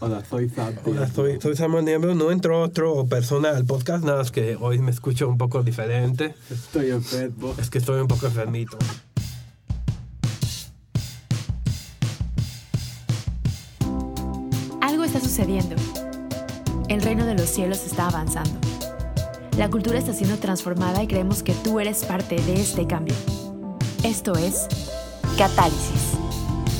Hola, soy Sam. Hola, soy, soy Samuel Niembro. No entró otro persona al podcast, nada más que hoy me escucho un poco diferente. Estoy enfermo. Es que estoy un poco enfermito. Algo está sucediendo. El reino de los cielos está avanzando. La cultura está siendo transformada y creemos que tú eres parte de este cambio. Esto es Catálisis.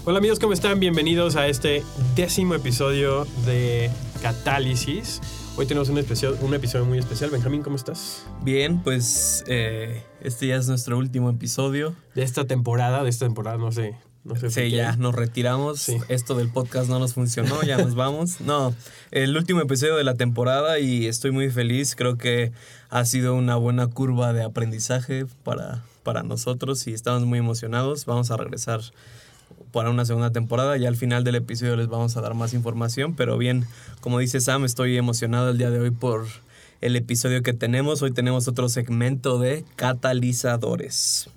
Hola amigos, ¿cómo están? Bienvenidos a este décimo episodio de Catálisis. Hoy tenemos un, especial, un episodio muy especial. Benjamín, ¿cómo estás? Bien, pues eh, este ya es nuestro último episodio. De esta temporada, de esta temporada, no sé. No sé Sí, ya nos retiramos. Sí. Esto del podcast no nos funcionó, ya nos vamos. No, el último episodio de la temporada y estoy muy feliz. Creo que ha sido una buena curva de aprendizaje para, para nosotros y estamos muy emocionados. Vamos a regresar para una segunda temporada y al final del episodio les vamos a dar más información. Pero bien, como dice Sam, estoy emocionado el día de hoy por el episodio que tenemos. Hoy tenemos otro segmento de catalizadores.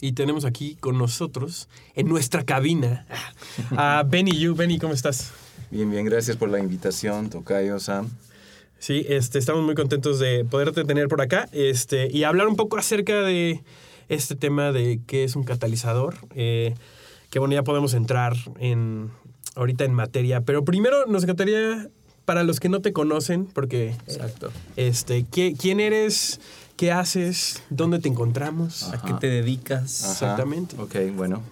Y tenemos aquí con nosotros, en nuestra cabina, a Benny Yu. Benny, ¿cómo estás? Bien, bien, gracias por la invitación, Tocayo, Sam. Sí, este, estamos muy contentos de poderte tener por acá este, y hablar un poco acerca de este tema de qué es un catalizador. Eh, que bueno, ya podemos entrar en, ahorita en materia, pero primero nos encantaría, para los que no te conocen, porque Exacto. este, ¿qué- ¿quién eres? ¿Qué haces? ¿Dónde te encontramos? ¿A qué te dedicas? Ajá. Exactamente. Ok, bueno.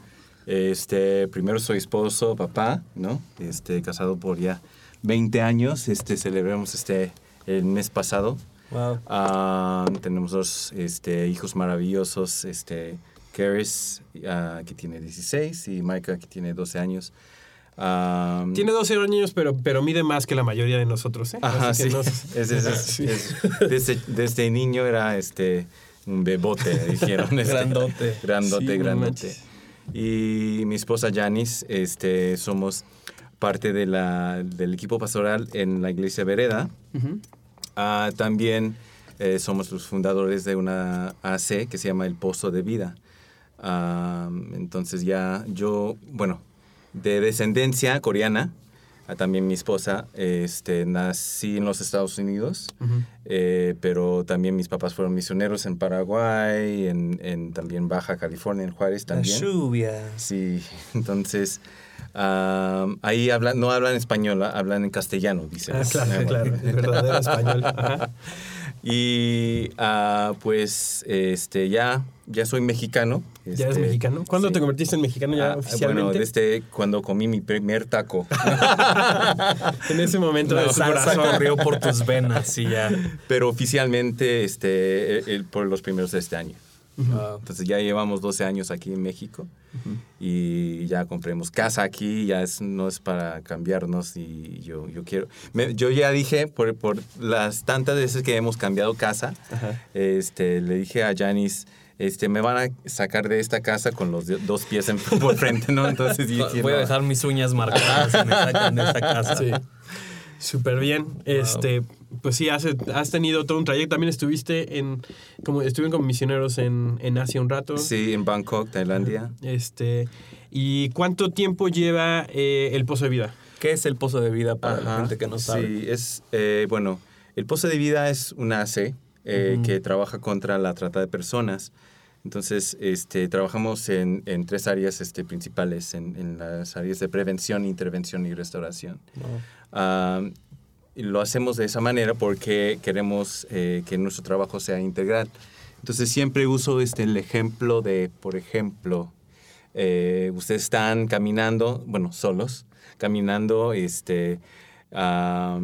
Este, primero soy esposo, papá, ¿no? Este, casado por ya 20 años. Este, celebramos este el mes pasado. Wow. Ah, tenemos dos este, hijos maravillosos, este, Karis, ah, que tiene 16, y Micah, que tiene 12 años. Tiene 12 años, pero, pero mide más que la mayoría de nosotros, ¿eh? Ajá, Así sí. que no- Es- es- es- Sí. es- desde, desde niño era este un bebote, dijeron. este, Grandote. Grandote, Sí, grandote. Y mi esposa Janice, este, somos parte de la, del equipo pastoral en la iglesia Vereda. Ah, también eh, somos los fundadores de una AC que se llama El Pozo de Vida. Ah, entonces ya yo, bueno, de descendencia coreana, ah, también mi esposa, este, nací en los Estados Unidos, eh, pero también mis papás fueron misioneros en Paraguay, en, en también Baja California, en Juárez La también. lluvia. Sí, entonces ah, ahí hablan, no hablan español, ah, hablan en castellano, dicen. Ah, claro, claro, el verdadero español. Ajá. Y ah, pues este ya, ya soy mexicano. ¿Ya eres este, mexicano? ¿Cuándo sí. te convertiste en mexicano ya Ah, oficialmente? Bueno, desde cuando comí mi primer taco. En ese momento de La su salsa corazón. corrió por tus venas y ya. Pero oficialmente este, el- el- por los primeros de este año. Wow. Entonces ya llevamos 12 años aquí en México y ya compremos casa aquí, ya es, no es para cambiarnos y yo, yo quiero... me- yo ya dije, por, por las tantas veces que hemos cambiado casa, este, le dije a Janice, este, me van a sacar de esta casa con los dos pies en, por frente, ¿no? Entonces dije, Voy a no. dejar mis uñas marcadas si me sacan de esta casa. Sí. Súper bien. Este, pues sí, has, has tenido todo un trayecto. También estuviste en, como estuvieron como misioneros en, en Asia un rato. Sí, en Bangkok, Tailandia. Este, ¿y cuánto tiempo lleva eh, el pozo de vida? ¿Qué es el pozo de vida para la Ajá, gente que no sabe? Sí, es, eh, bueno, el Pozo de Vida es una AC eh, que trabaja contra la trata de personas. Entonces, este, trabajamos en, en tres áreas este, principales, en, en las áreas de prevención, intervención y restauración. Wow. Ah, y lo hacemos de esa manera porque queremos eh, que nuestro trabajo sea integral. Entonces siempre uso este, el ejemplo de, por ejemplo, eh, ustedes están caminando, bueno, solos, caminando este, ah,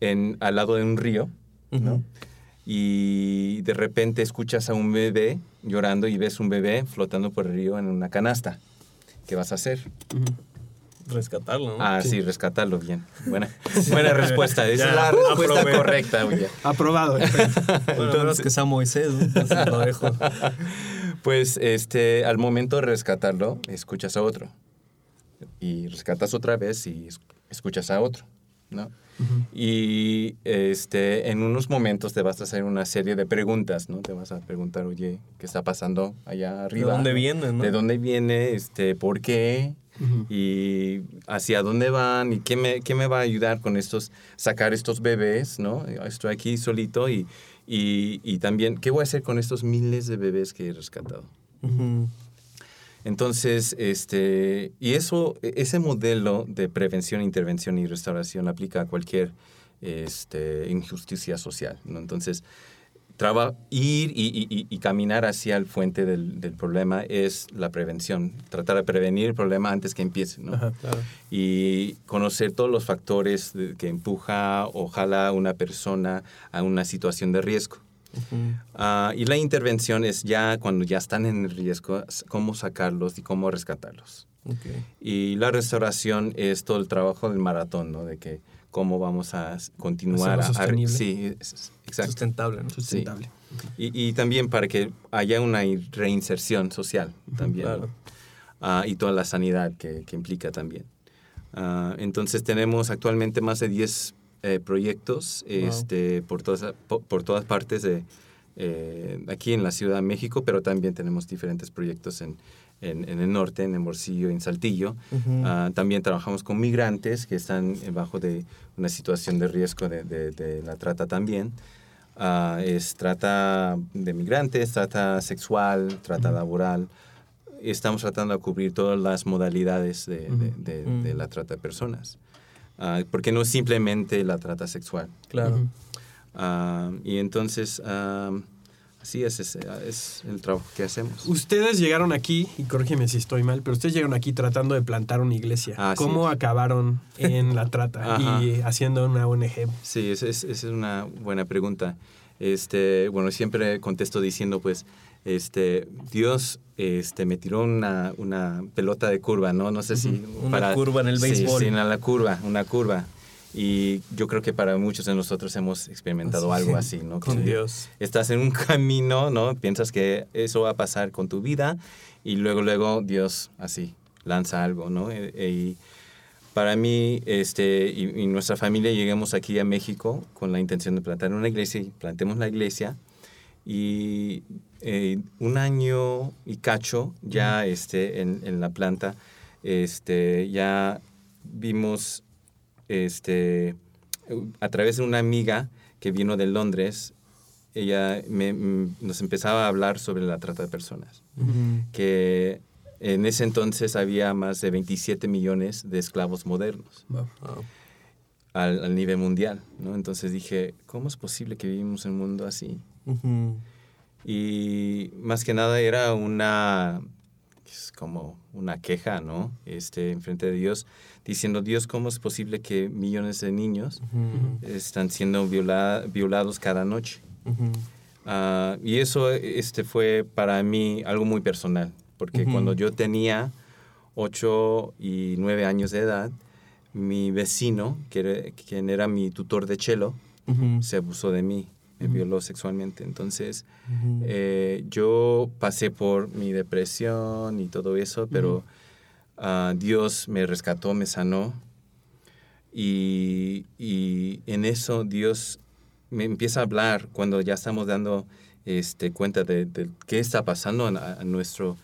en, al lado de un río, ¿no? Ujú. Y de repente escuchas a un bebé llorando y ves un bebé flotando por el río en una canasta. ¿Qué vas a hacer? Rescatarlo, ¿no? Ah, Sí. sí, rescatarlo bien. Buena, buena respuesta. Esa Ya, es la respuesta aprobé. correcta. oye. Aprobado. Bueno, a menos que sea Moisés, ¿no? Entonces lo dejo. Pues este, al momento de rescatarlo, escuchas a otro. Y rescatas otra vez y es- escuchas a otro, ¿no? Y este, en unos momentos te vas a hacer una serie de preguntas, ¿no? Te vas a preguntar, oye, ¿qué está pasando allá arriba? dónde no? viene, no? ¿De dónde viene? Este, ¿Por qué? Y hacia dónde van y qué me, qué me va a ayudar con estos, sacar estos bebés, ¿no? Estoy aquí solito y, y, y también, ¿qué voy a hacer con estos miles de bebés que he rescatado? Ujú. Entonces, este, y eso, ese modelo de prevención, intervención y restauración aplica a cualquier este, injusticia social, ¿no? Entonces, traba, ir y, y- y- caminar hacia el fuente del, del problema es la prevención, tratar de prevenir el problema antes que empiece, ¿no? Ajá. Claro. y conocer todos los factores que empuja o jala a una persona a una situación de riesgo. Ah, y la intervención es ya cuando ya están en riesgo, cómo sacarlos y cómo rescatarlos. Y la restauración es todo el trabajo del maratón, ¿no? De que cómo vamos a continuar Hacerlo a- sostenible. sí, exacto. Sustentable, ¿no? Sustentable. Y, y también para que haya una reinserción social también. Claro. ¿no? Ah, y toda la sanidad que, que implica también. Ah, entonces tenemos actualmente más de 10 eh, proyectos Wow. este, por, todas, por todas partes de eh, aquí en la Ciudad de México, pero también tenemos diferentes proyectos en, en, en el norte, en Hermosillo, en Saltillo. Ujú. Ah, también trabajamos con migrantes que están bajo de una situación de riesgo de, de- de la trata también. Ah, es trata de migrantes, trata sexual, trata laboral. Estamos tratando de cubrir todas las modalidades de, de- de- de la trata de personas. Ah, porque no es simplemente la trata sexual. Claro. Y entonces, así es, es, es el trabajo que hacemos. Ustedes llegaron aquí, y corrígeme si estoy mal, pero ustedes llegaron aquí tratando de plantar una iglesia. Así ¿Cómo acabaron en la trata y haciendo una ONG? Sí, esa es, esa es una buena pregunta. Este, bueno, siempre contesto diciendo, pues, este, Dios este, me tiró una, una pelota de curva, ¿no? No sé si... Una curva en el Sí, béisbol. Sí, en la curva, una curva. Y yo creo que para muchos de nosotros hemos experimentado Así. algo así, ¿no? Con Que Dios. Estás en un camino, ¿no? Piensas que eso va a pasar con tu vida y luego, luego Dios así lanza algo, ¿no? E- e- Y para mí este, y, y nuestra familia llegamos aquí a México con la intención de plantar una iglesia y plantemos la iglesia. Y eh, un año y cacho ya este, en, en la planta, este, ya vimos este, a través de una amiga que vino de Londres, ella me- m- nos empezaba a hablar sobre la trata de personas Ujú. que en ese entonces había más de 27 millones de esclavos modernos Wow. al, al nivel mundial, ¿no? Entonces dije, ¿cómo es posible que vivimos en un mundo así? Ujú. Y más que nada era una, es como una queja, ¿no? Este, enfrente de Dios, diciendo, Dios, ¿cómo es posible que millones de niños Ujú. están siendo viola- violados cada noche? Ah, y eso este, fue para mí algo muy personal, porque cuando yo tenía 8 y 9 años de edad, mi vecino, que era, quien era mi tutor de cello, se abusó de mí, me violó sexualmente. Entonces, eh, yo pasé por mi depresión y todo eso, pero ah, Dios me rescató, me sanó. Y, y en eso Dios me empieza a hablar cuando ya estamos dando este, cuenta de, de qué está pasando en, a- nuestro,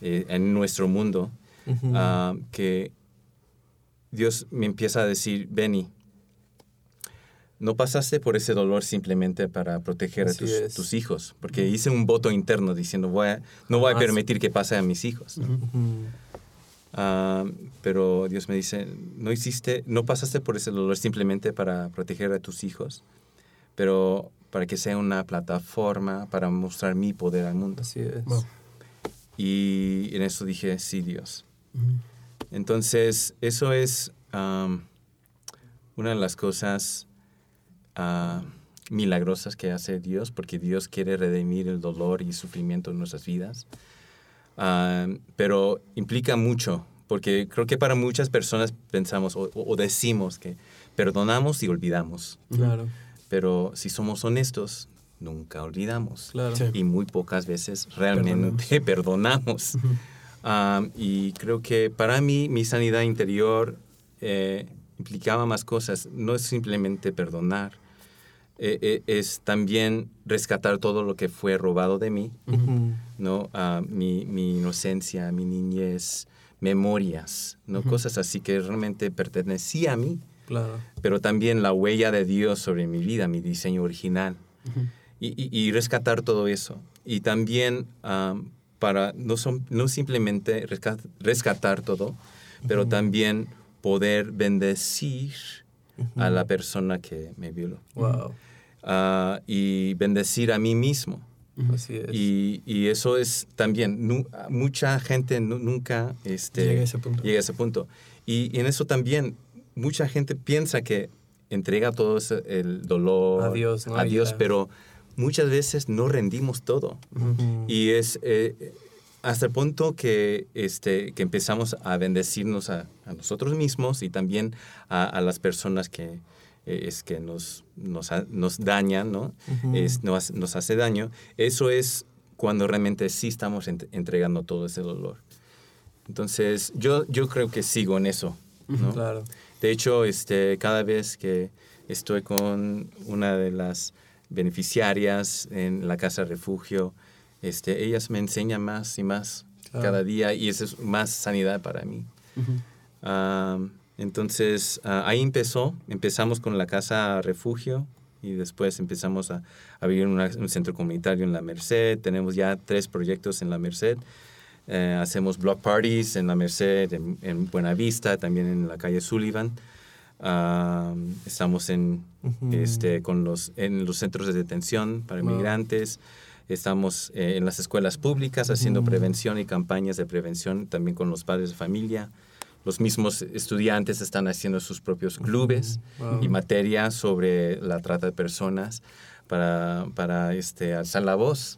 eh, en nuestro mundo. Ah, que Dios me empieza a decir, Benny, no pasaste por ese dolor simplemente para proteger a tus, hijos, porque hice un voto interno diciendo, voy a- no voy a Jamás. permitir que pase a mis hijos. Ah, pero Dios me dice, no hiciste, no pasaste por ese dolor simplemente para proteger a tus hijos, pero para que sea una plataforma para mostrar mi poder al mundo. Así es. Wow. Y en eso dije, sí, Dios. Entonces, eso es una de las cosas ah, milagrosas que hace Dios, porque Dios quiere redimir el dolor y sufrimiento en nuestras vidas. Am, pero implica mucho, porque creo que para muchas personas pensamos o, o decimos que perdonamos y olvidamos, Claro. pero si somos honestos, nunca olvidamos Claro. Sí. y muy pocas veces realmente perdonamos. Um, y creo que para mí mi sanidad interior eh, implicaba más cosas. No es simplemente perdonar, eh, eh, es también rescatar todo lo que fue robado de mí, Ujú. ¿no? Ah, mi, mi inocencia, mi niñez, memorias, ¿no? Cosas así que realmente pertenecía a mí, Claro. pero también la huella de Dios sobre mi vida, mi diseño original. y, y- y rescatar todo eso. Y también am, para no, son, no simplemente resca- rescatar todo, pero también poder bendecir a la persona que me violó. Wow. Ah, y bendecir a mí mismo. Así es. Y, y eso es también, nu- mucha gente nu- nunca este, Llega a ese punto. llega a ese punto. Y, y en eso también, mucha gente piensa que entrega todo ese- el dolor A Dios, ¿no? a Dios, pero muchas veces no rendimos todo. Ujú. Y es eh, hasta el punto que, este, que empezamos a bendecirnos a, a nosotros mismos y también a, a las personas que, es que nos, nos, dañan, ¿no? Es- nos, nos hace daño. Eso es cuando realmente sí estamos ent- entregando todo ese dolor. Entonces, yo, yo creo que sigo en eso, ¿no? Claro. De hecho, este, cada vez que estoy con una de las beneficiarias en la casa refugio, este, ellas me enseñan más y más Claro. cada día y eso es más sanidad para mí. Ah, entonces, ah, ahí empezó. Empezamos con la casa refugio y después empezamos a, a vivir en una- un centro comunitario en la Merced. Tenemos ya tres proyectos en la Merced. Eh, hacemos block parties en la Merced, en, en Buenavista, también en la calle Sullivan. Ah, estamos en, este, con los, en los centros de detención para Wow. inmigrantes. Estamos eh, en las escuelas públicas haciendo prevención y campañas de prevención también con los padres de familia. Los mismos estudiantes están haciendo sus propios clubes Wow. y materia sobre la trata de personas para, para este, alzar la voz.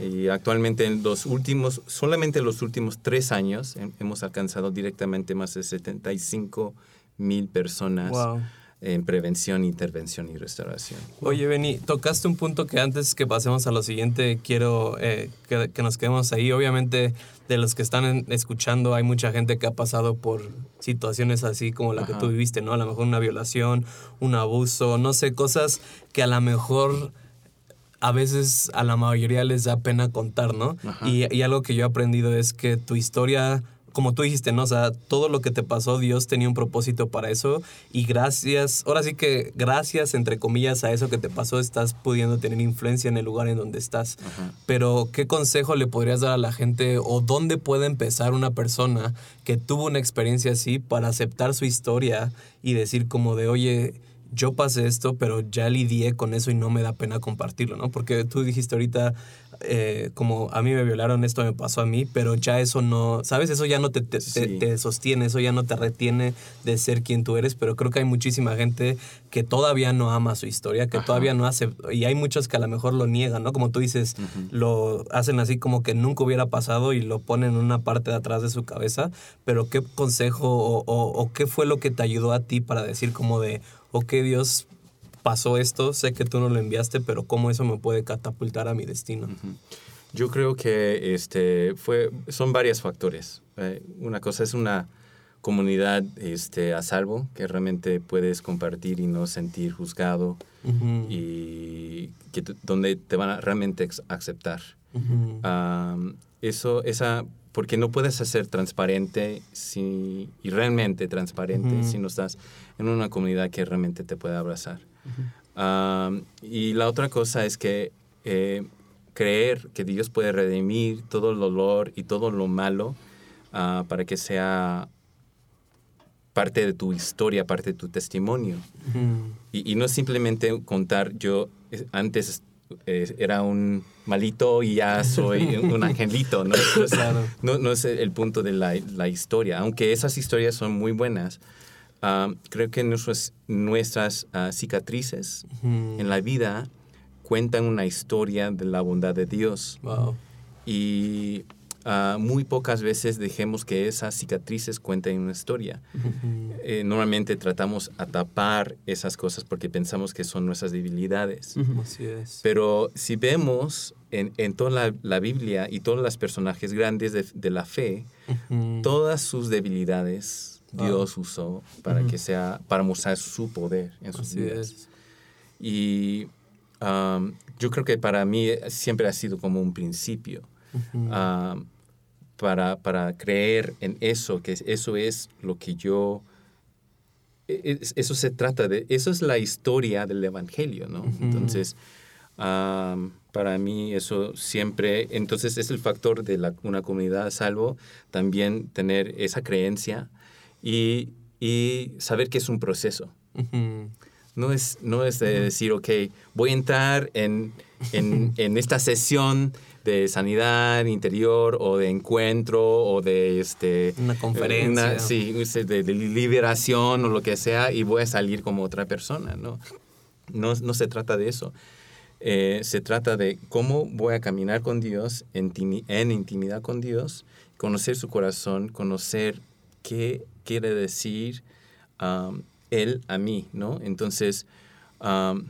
Y actualmente en los últimos, solamente en los últimos tres años, hem- hemos alcanzado directamente más de 75 mil personas Wow. En prevención, intervención y restauración. Oye, Beni, tocaste un punto que antes que pasemos a lo siguiente, quiero eh, que, que nos quedemos ahí. Obviamente, de los que están escuchando, hay mucha gente que ha pasado por situaciones así como la que tú viviste, ¿no? A lo mejor una violación, un abuso, no sé, cosas que a lo mejor a veces a la mayoría les da pena contar, ¿no? Y, y algo que yo he aprendido es que tu historia, como tú dijiste, ¿no? O sea, todo lo que te pasó, Dios tenía un propósito para eso. Y gracias, ahora sí que gracias, entre comillas, a eso que te pasó, estás pudiendo tener influencia en el lugar en donde estás. Ajá. Pero, ¿qué consejo le podrías dar a la gente o dónde puede empezar una persona que tuvo una experiencia así para aceptar su historia y decir como de, oye, yo pasé esto, pero ya lidié con eso y no me da pena compartirlo, ¿no? Porque tú dijiste ahorita, eh, como a mí me violaron, esto me pasó a mí, pero ya eso no, ¿sabes? Eso ya no te, te, Sí. te sostiene, eso ya no te retiene de ser quien tú eres, pero creo que hay muchísima gente que todavía no ama su historia, que Ajá. todavía no hace, y hay muchos que a lo mejor lo niegan, ¿no? Como tú dices, lo hacen así como que nunca hubiera pasado y lo ponen en una parte de atrás de su cabeza, pero ¿qué consejo o, o- o qué fue lo que te ayudó a ti para decir como de, ok Dios, pasó esto, sé que tú no lo enviaste, pero cómo eso me puede catapultar a mi destino? Yo creo que este, fue, son varios factores. Eh, una cosa es una comunidad este, a salvo, que realmente puedes compartir y no sentir juzgado y que donde te van a realmente aceptar. Am, eso, esa, porque no puedes hacer transparente si, y realmente transparente si no estás en una comunidad que realmente te puede abrazar. Y la otra cosa es que eh, creer que Dios puede redimir todo el dolor y todo lo malo ah, para que sea parte de tu historia, parte de tu testimonio. Y, y no simplemente contar, yo eh, antes eh, era un malito y ya soy un angelito, ¿no? Claro. no, no es el punto de la, la historia, aunque esas historias son muy buenas. Ah, creo que nuestras, nuestras ah, cicatrices en la vida cuentan una historia de la bondad de Dios Wow. y ah, muy pocas veces dejemos que esas cicatrices cuenten una historia. Eh, normalmente tratamos a tapar esas cosas porque pensamos que son nuestras debilidades. Así es. Pero si vemos en, en toda la, la Biblia y todos los personajes grandes de, de la fe, todas sus debilidades Wow. Dios usó para que sea para mostrar su poder en sus Así vidas. es. Y um, yo creo que para mí siempre ha sido como un principio. Um, para, para creer en eso, que eso es lo que yo... e- es- Eso se trata de, eso es la historia del Evangelio, ¿no? Entonces, am, para mí eso siempre, entonces es el factor de la- una comunidad salvo, también tener esa creencia y, y saber que es un proceso. No es, no es de decir, ok, voy a entrar en, en, en esta sesión de sanidad interior o de encuentro o de este Una conferencia. una- sí, de, de liberación o lo que sea y voy a salir como otra persona, ¿no? No, no se trata de eso. Eh, se trata de cómo voy a caminar con Dios en intimidad con Dios, conocer su corazón, conocer qué quiere decir um, Él a mí, ¿no? Entonces, um,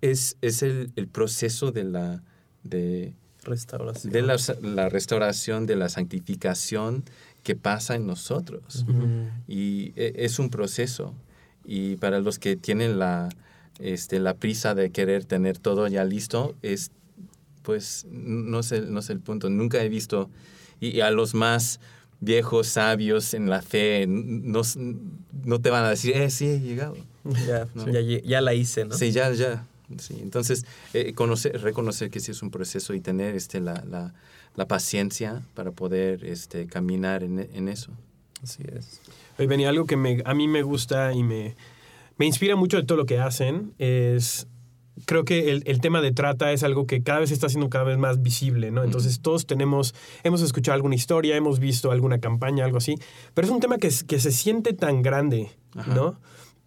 es, es el, el proceso de la, de, Restauración. de la, la restauración, de la santificación que pasa en nosotros. Y e- es un proceso. Y para los que tienen la, este, la prisa de querer tener todo ya listo, es, pues no es, el, no es el punto. Nunca he visto, y a los más viejos, sabios en la fe, no, no te van a decir, eh, sí, he llegado. Ya, ¿no? ya, ya la hice, ¿no? Sí, ya, ya. Sí. Entonces, eh, conocer, reconocer que sí es un proceso y tener este, la, la, la paciencia para poder este, caminar en, en eso. Así es. Oye, Benny, algo que me- a mí me gusta y me, me inspira mucho de todo lo que hacen es... Creo que el, el tema de trata es algo que cada vez está siendo cada vez más visible, ¿no? Entonces todos tenemos, hemos escuchado alguna historia, hemos visto alguna campaña, algo así, pero es un tema que, que se siente tan grande, Ajá. ¿no?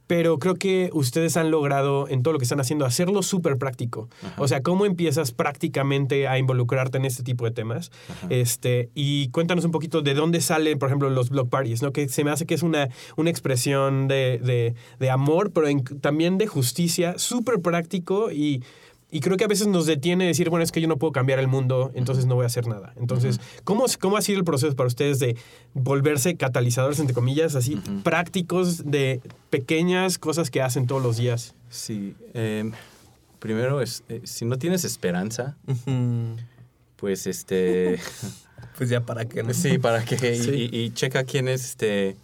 Pero creo que ustedes han logrado en todo lo que están haciendo hacerlo súper práctico. Ajá. O sea, ¿cómo empiezas prácticamente a involucrarte en este tipo de temas? Ajá. Este, y cuéntanos un poquito de dónde salen, por ejemplo, los block parties, ¿no? Que se me hace que es una, una expresión de, de- de amor, pero en- también de justicia, súper práctico y, y creo que a veces nos detiene decir, bueno, es que yo no puedo cambiar el mundo, entonces no voy a hacer nada. Entonces, ¿cómo, ¿cómo ha sido el proceso para ustedes de volverse catalizadores, entre comillas, así, prácticos de pequeñas cosas que hacen todos los días? Sí. eh, primero, es, eh, si no tienes esperanza, pues este... Pues ya para qué, ¿no? sí, para Sí. Y, y checa quién es este...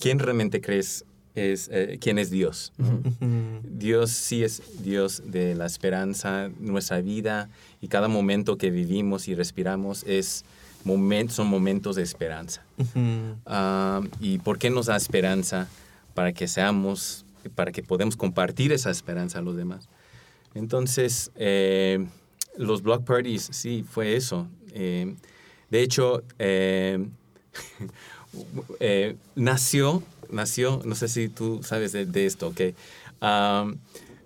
¿Quién realmente crees es... eh, quién es Dios? ¿no? Dios sí es Dios de la esperanza, nuestra vida y cada momento que vivimos y respiramos es momen- son momentos de esperanza. Ah, ¿Y por qué nos da esperanza? Para que seamos, para que podamos compartir esa esperanza a los demás. Entonces, eh, los block parties, sí, fue eso. Eh, de hecho, eh, eh, nació, nació, no sé si tú sabes de, de esto, ¿ok? Am,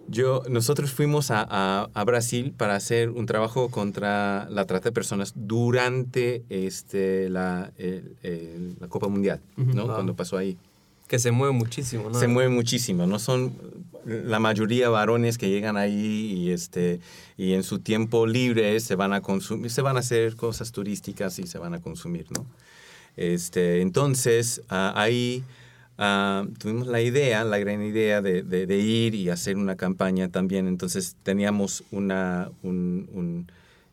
yo, nosotros fuimos a, a- a Brasil para hacer un trabajo contra la trata de personas durante este, la, el- el- la Copa Mundial, ¿no? Cuando pasó ahí. Que se mueve muchísimo, ¿no? Se mueve muchísimo, no son la mayoría varones que llegan ahí y este y en su tiempo libre se van a consumir, se van a hacer cosas turísticas y se van a consumir, ¿no? Este, entonces ah, ahí ah, tuvimos la idea, la gran idea de, de- de ir y hacer una campaña también. Entonces teníamos una un, un,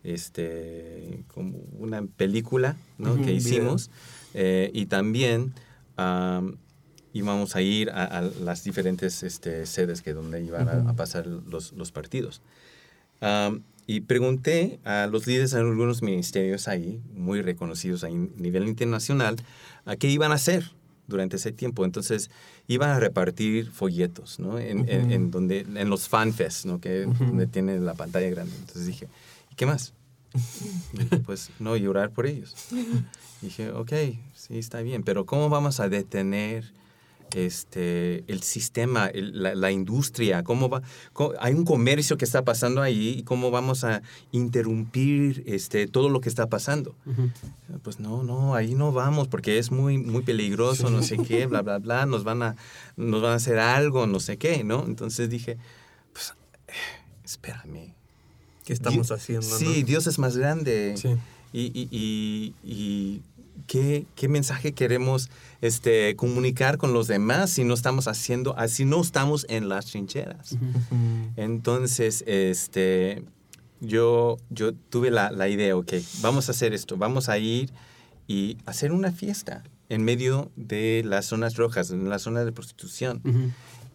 este como una película, ¿no? Que hicimos eh, y también am, íbamos a ir a, a las diferentes este, sedes que donde iban a- a, pasar los, los partidos. Y pregunté a los líderes de algunos ministerios ahí, muy reconocidos a nivel internacional, a qué iban a hacer durante ese tiempo. Entonces, iban a repartir folletos, ¿no? En, en- en donde, en los fanfests, ¿no? Que donde tienen la pantalla grande. Entonces dije, ¿y qué más? Y dije, pues, no, y orar por ellos. Dije, ok, sí, está bien, pero ¿cómo vamos a detener este, el sistema, el- la, la industria? ¿Cómo va? cómo- hay un comercio que está pasando ahí y cómo vamos a interrumpir este, todo lo que está pasando. Pues no, no, ahí no vamos porque es muy, muy peligroso, no sé qué, bla, bla, bla, nos van, a, nos van a hacer algo, no sé qué, ¿no? Entonces dije, pues, eh, espérame. ¿Qué estamos Di- haciendo, no? Sí, Dios es más grande. Sí. Y, y, y, y ¿qué, qué mensaje queremos este, comunicar con los demás si no estamos haciendo, si no estamos en las trincheras? Entonces, este, yo, yo tuve la, la idea, ok, vamos a hacer esto, vamos a ir y hacer una fiesta en medio de las zonas rojas, en la zona de prostitución.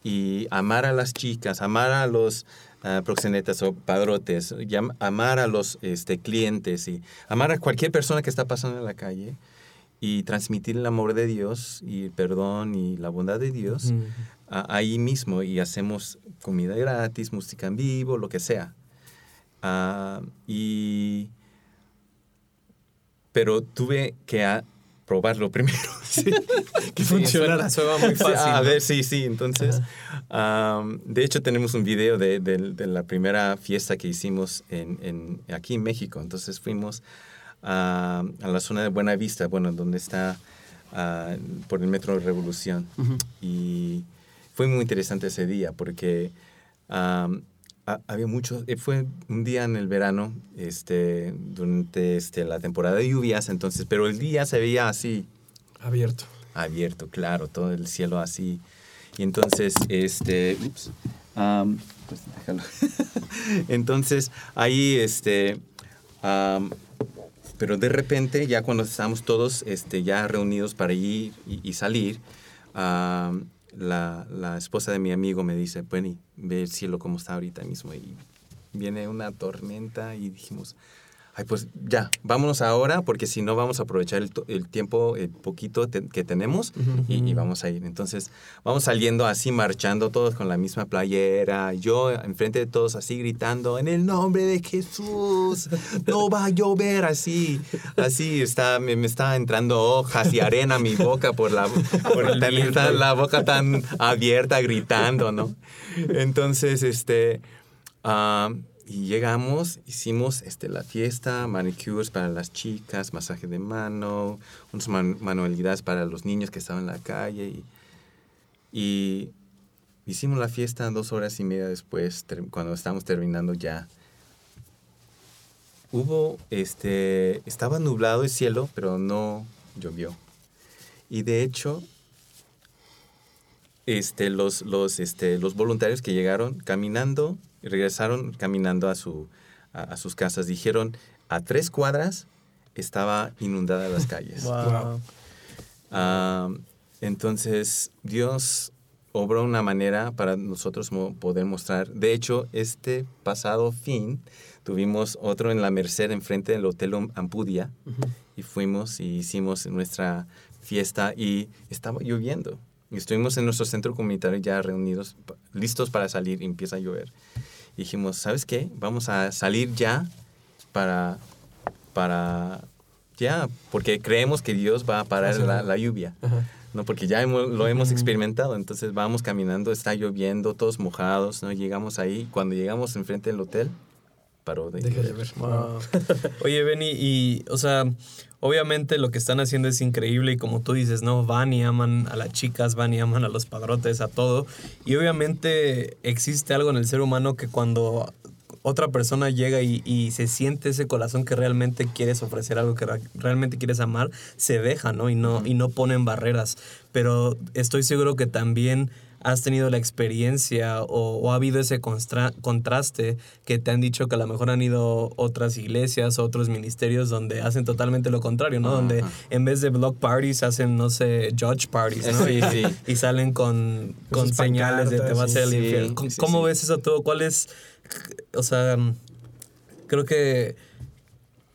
Y amar a las chicas, amar a los ah, proxenetas o padrotes, y am- amar a los este, clientes y amar a cualquier persona que está pasando en la calle y transmitir el amor de Dios y el perdón y la bondad de Dios Ujú. a- ahí mismo y hacemos comida gratis, música en vivo, lo que sea. Ah, y pero tuve que ah, probarlo primero. sí. Que Sí, funcionara. suena- muy Sí, fácil. a ¿no? ver, sí, sí. Entonces, am, de hecho, tenemos un video de, de- de la primera fiesta que hicimos en, en- aquí en México. Entonces, fuimos a, a la zona de Buena Vista, bueno, donde está ah, por el Metro Revolución. Y fue muy interesante ese día porque ha- había mucho, eh, fue un día en el verano, este, durante este, la temporada de lluvias, entonces, pero el día se veía así, Abierto. abierto, claro, todo el cielo así. Y entonces, este, ups, am, pues déjalo. entonces, ahí, este, pero de repente, ya cuando estábamos todos, este, ya reunidos para ir y, salir, la, la esposa de mi amigo me dice, bueno, ve el cielo como está ahorita mismo. Y viene una tormenta y dijimos, ay, pues ya, vámonos ahora porque si no vamos a aprovechar el, el tiempo, el poquito te- que tenemos y, y vamos a ir. Entonces, vamos saliendo así, marchando todos con la misma playera, yo enfrente de todos así gritando, en el nombre de Jesús, no va a llover así, así, está, me, me está entrando hojas y arena a mi boca por la, por tan- la boca tan abierta gritando, ¿no? Entonces, este... ah, y llegamos, hicimos este, la fiesta, manicures para las chicas, masaje de mano, unas man- manualidades para los niños que estaban en la calle. Y, y hicimos la fiesta dos horas y media después, cuando estábamos terminando ya. Hubo, este, estaba nublado el cielo, pero no llovió. Y de hecho, este, los, los, este, los voluntarios que llegaron caminando, regresaron caminando a, su, a, a sus casas, dijeron, a tres cuadras estaba inundada las calles. Wow. Entonces, Dios obró una manera para nosotros poder mostrar. De hecho, este pasado fin tuvimos otro en la Merced, enfrente del Hotel Am- Ampudia, y fuimos y hicimos nuestra fiesta y estaba lloviendo. Y estuvimos en nuestro centro comunitario ya reunidos, listos para salir y empieza a llover. Y dijimos, ¿sabes qué? Vamos a salir ya para, para, ya, porque creemos que Dios va a parar la, la lluvia. Ajá. ¿no? Porque ya hemos- lo hemos experimentado. Entonces vamos caminando, está lloviendo, todos mojados, ¿no? Llegamos ahí. Cuando llegamos enfrente del hotel, paró de Deja llover. ver. Wow. Oye, Benny, y, o sea, obviamente lo que están haciendo es increíble y como tú dices, ¿no? Van y aman a las chicas, van y aman a los padrotes, a todo. Y obviamente existe algo en el ser humano que cuando otra persona llega y, y se siente ese corazón que realmente quieres ofrecer algo que realmente quieres amar, se deja, ¿no? Y no, y no ponen barreras. Pero estoy seguro que también has tenido la experiencia o, o ha habido ese constra- contraste que te han dicho que a lo mejor han ido otras iglesias, otros ministerios donde hacen totalmente lo contrario, ¿no? Donde en vez de block parties hacen, no sé, judge parties, ¿no? Sí, y, sí. y salen con, Con señales de te va a hacer el sí, infierno. sí, ¿Cómo, sí, cómo sí. ves eso todo? ¿Cuál es, o sea, creo que,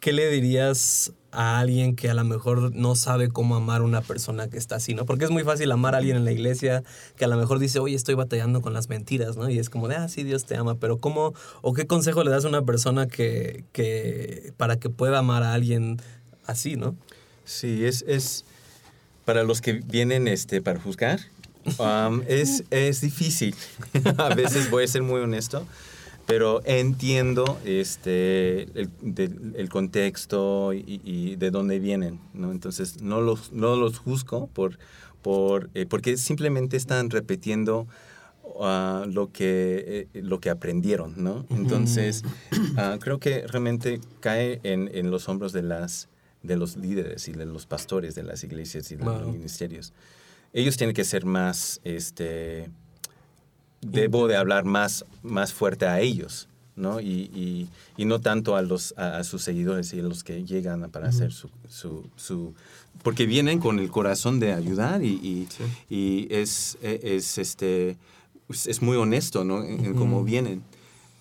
¿qué le dirías a alguien que a lo mejor no sabe cómo amar a una persona que está así, ¿no? Porque es muy fácil amar a alguien en la iglesia que a lo mejor dice, oye, estoy batallando con las mentiras, ¿no? Y es como de, ah, sí, Dios te ama, pero ¿cómo o qué consejo le das a una persona que, que para que pueda amar a alguien así, ¿no? Sí, es, es para los que vienen este, para juzgar, es, es difícil. a veces voy a ser muy honesto, pero entiendo este, el, el contexto y, y de dónde vienen. ¿no? Entonces, no los, no los juzgo por, por, eh, porque simplemente están repitiendo ah, lo, que, eh, lo que aprendieron. ¿no? Entonces, ah, creo que realmente cae en, en los hombros de las de los líderes y de los pastores de las iglesias y de los ministerios. Ellos tienen que ser más, este, debo de hablar más, más fuerte a ellos, ¿no? Y, y- y no tanto a, los, a, a sus seguidores y a los que llegan para hacer su, su, su- Porque vienen con el corazón de ayudar y, y, y es, e- es, este, es muy honesto, ¿no? En, cómo vienen,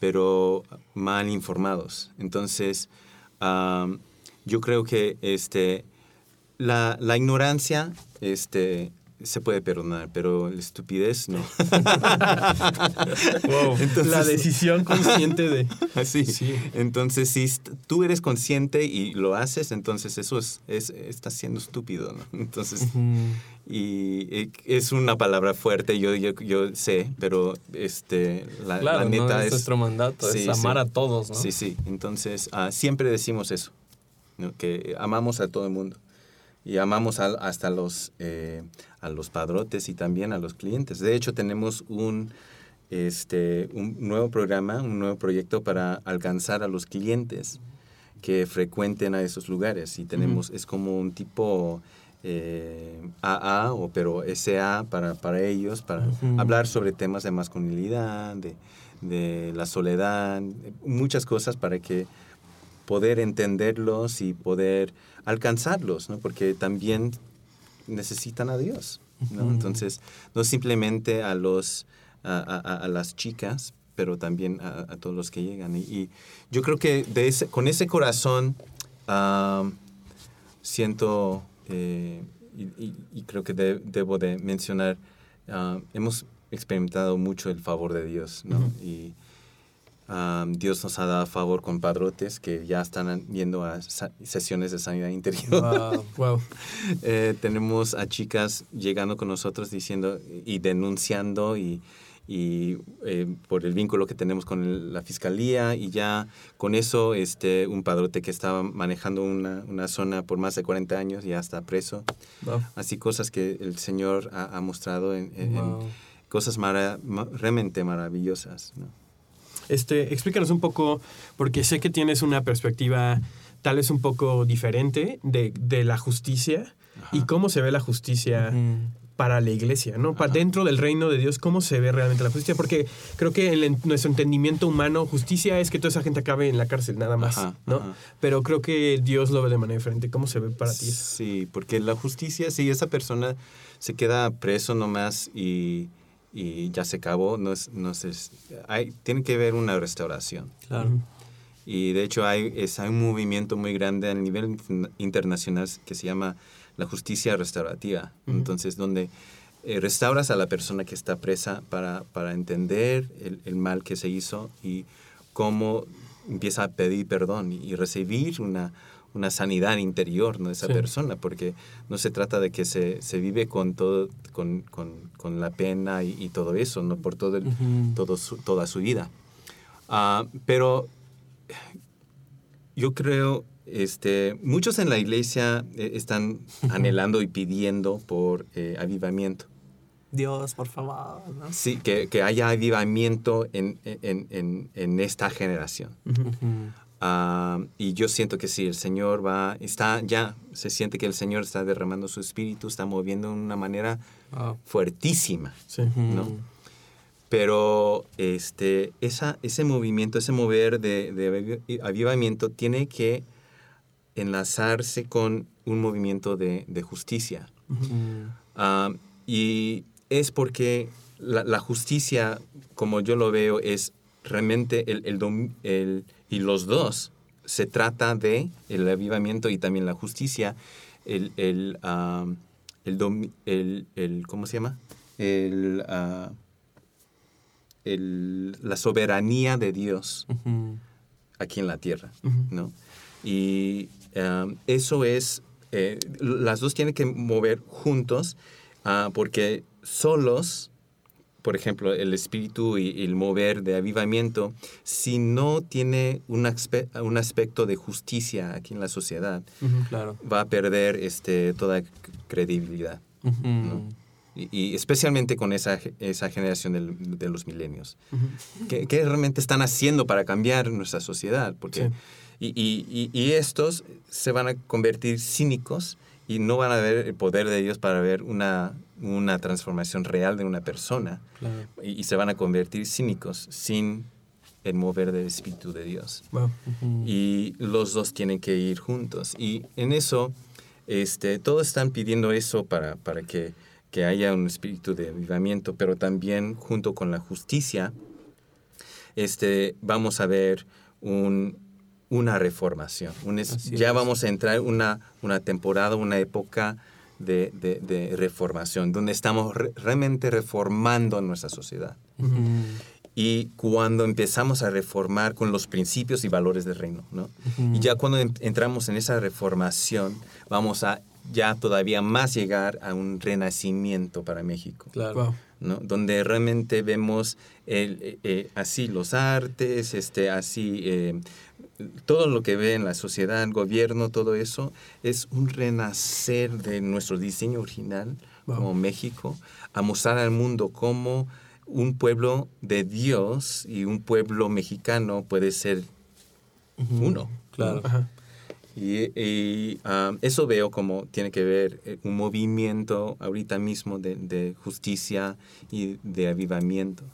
pero mal informados. Entonces, yo creo que este, la, la ignorancia este, se puede perdonar, pero la estupidez no. Wow. la decisión consciente de. Así. Sí. Entonces, si tú eres consciente y lo haces, entonces eso es, es estás siendo estúpido, ¿no? Entonces, y es una palabra fuerte, yo, yo, yo sé, pero este, la, Claro, la ¿no? neta es, es... nuestro mandato, Sí, es sí. amar a todos, ¿no? Sí, sí. Entonces, ah, siempre decimos eso, ¿no? que amamos a todo el mundo. Y amamos a- hasta los, eh, a los padrotes y también a los clientes. De hecho, tenemos un, este, un nuevo programa, un nuevo proyecto para alcanzar a los clientes que frecuenten a esos lugares. Y tenemos, es como un tipo eh, AA, o, pero SA para, para ellos, para hablar sobre temas de masculinidad, de, de la soledad, muchas cosas para que poder entenderlos y poder alcanzarlos, ¿no? Porque también necesitan a Dios, ¿no? Entonces, no simplemente a los a, a- a las chicas, pero también a, a todos los que llegan. Y, y yo creo que de ese, con ese corazón siento eh, y, y- y creo que de- debo de mencionar, ah, hemos experimentado mucho el favor de Dios, ¿no? Y ah, Dios nos ha dado favor con padrotes que ya están yendo a sesiones de sanidad interior. Wow. Wow. Eh, tenemos a chicas llegando con nosotros diciendo y denunciando y, y, eh, por el vínculo que tenemos con el- la fiscalía y ya con eso este un padrote que estaba manejando una, una zona por más de 40 años ya está preso Wow. así cosas que el señor ha, ha mostrado en, en- en Wow. cosas mara- ma- realmente maravillosas ¿no? Este, explícanos un poco, porque sé que tienes una perspectiva tal vez un poco diferente de, de la justicia y cómo se ve la justicia para la iglesia, ¿no? Para dentro del reino de Dios, ¿cómo se ve realmente la justicia? Porque creo que en nuestro entendimiento humano, justicia es que toda esa gente acabe en la cárcel, nada más, Ajá, ¿no? Pero creo que Dios lo ve de manera diferente. ¿Cómo se ve para ti? Sí, porque la justicia, si esa persona se queda preso nomás y, y ya se acabó, no es, no es, hay, tiene que haber una restauración. Claro. Y de hecho hay, es, hay un movimiento muy grande a nivel in- internacional que se llama la justicia restaurativa. Entonces, donde eh, restauras a la persona que está presa para, para entender el, el mal que se hizo y cómo empieza a pedir perdón y, y recibir una, una sanidad interior ¿no? de esa Sí. persona, porque no se trata de que se, se vive con, todo, con, con, con la pena y, y todo eso, ¿no? por todo el, todo su- toda su vida. Ah, pero yo creo, este, muchos en la iglesia eh, están anhelando y pidiendo por eh, avivamiento. Dios, por favor. ¿no? Sí, que, que haya avivamiento en, en, en, en esta generación. Ujú. Ah, y yo siento que sí, el Señor va, está ya, se siente que el Señor está derramando su espíritu, está moviendo de una manera Wow. fuertísima. Sí. ¿no? Pero este, esa, ese movimiento, ese mover de, de aviv- avivamiento tiene que enlazarse con un movimiento de, de justicia. Ah, y es porque la, la justicia, como yo lo veo, es realmente el, el, dom- el- y los dos. Se trata de el avivamiento y también la justicia, el, el, el, dom- el- el- ¿cómo se llama? El, ah, el- la soberanía de Dios aquí en la tierra. ¿no? Y um, eso es, eh, las dos tienen que mover juntos ah, porque solos, por ejemplo, el espíritu y, el mover de avivamiento, si no tiene un, aspe- un aspecto de justicia aquí en la sociedad. Claro. va a perder este, toda credibilidad. Y, y especialmente con esa, esa generación del- de los milenios. ¿Qué, qué realmente están haciendo para cambiar nuestra sociedad? Porque, y, y- y- y estos se van a convertir cínicos y no van a ver el poder de Dios para ver una, una transformación real de una persona. Claro. Y, y se van a convertir cínicos sin el mover del Espíritu de Dios. Wow. Y los dos tienen que ir juntos. Y en eso, este, todos están pidiendo eso para, para que, que haya un espíritu de avivamiento, pero también junto con la justicia, este, vamos a ver un, una reformación. Un es- Así ya vamos a entrar en una, una temporada, una época de, de- de reformación, donde estamos re- realmente reformando nuestra sociedad. Y cuando empezamos a reformar con los principios y valores del reino, ¿no? Y ya cuando en- entramos en esa reformación, vamos a ya todavía más llegar a un renacimiento para México. Claro. Wow. ¿no? donde realmente vemos el, eh, eh, así los artes, este, así eh, todo lo que ve en la sociedad, el gobierno, todo eso, es un renacer de nuestro diseño original Wow. como México, a mostrar al mundo cómo un pueblo de Dios y un pueblo mexicano puede ser uno. Claro. ¿no? Ajá. Y, y, um, eso veo como tiene que ver eh, un movimiento ahorita mismo de, de justicia y de avivamiento.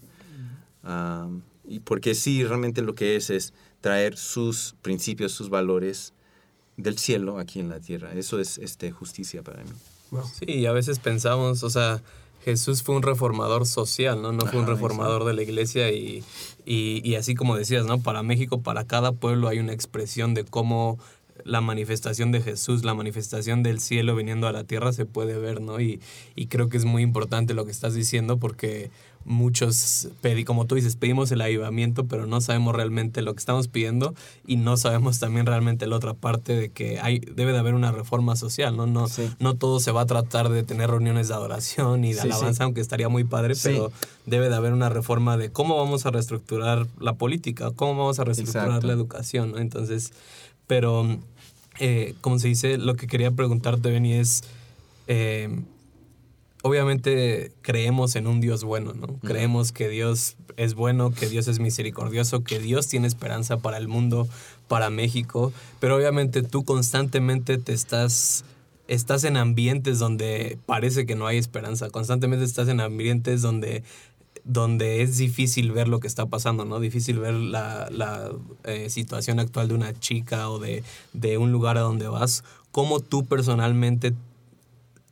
Um, y porque sí, realmente lo que es es traer sus principios, sus valores del cielo aquí en la tierra. Eso es este, justicia para mí. Wow. Sí, y a veces pensamos, o sea, Jesús fue un reformador social, ¿no? No fue un reformador de la iglesia y, y, y así como decías, ¿no? Para México, para cada pueblo hay una expresión de cómo la manifestación de Jesús, la manifestación del cielo viniendo a la tierra se puede ver, ¿no? Y, y creo que es muy importante lo que estás diciendo porque muchos, pedi- como tú dices, pedimos el avivamiento, pero no sabemos realmente lo que estamos pidiendo y no sabemos también realmente la otra parte de que hay, debe de haber una reforma social, ¿no? No, Sí. no todo se va a tratar de tener reuniones de adoración y de Sí, alabanza, sí. aunque estaría muy padre, pero debe de haber una reforma de cómo vamos a reestructurar la política, cómo vamos a reestructurar Exacto. la educación, ¿no? Entonces, pero, eh, como se dice, lo que quería preguntarte, Benny, es, eh, obviamente creemos en un Dios bueno, ¿no? Creemos que Dios es bueno, que Dios es misericordioso, que Dios tiene esperanza para el mundo, para México, pero obviamente tú constantemente te estás estás en ambientes donde parece que no hay esperanza, constantemente estás en ambientes donde donde es difícil ver lo que está pasando, ¿no? Difícil ver la, la, eh, situación actual de una chica o de, de un lugar a donde vas. ¿Cómo tú personalmente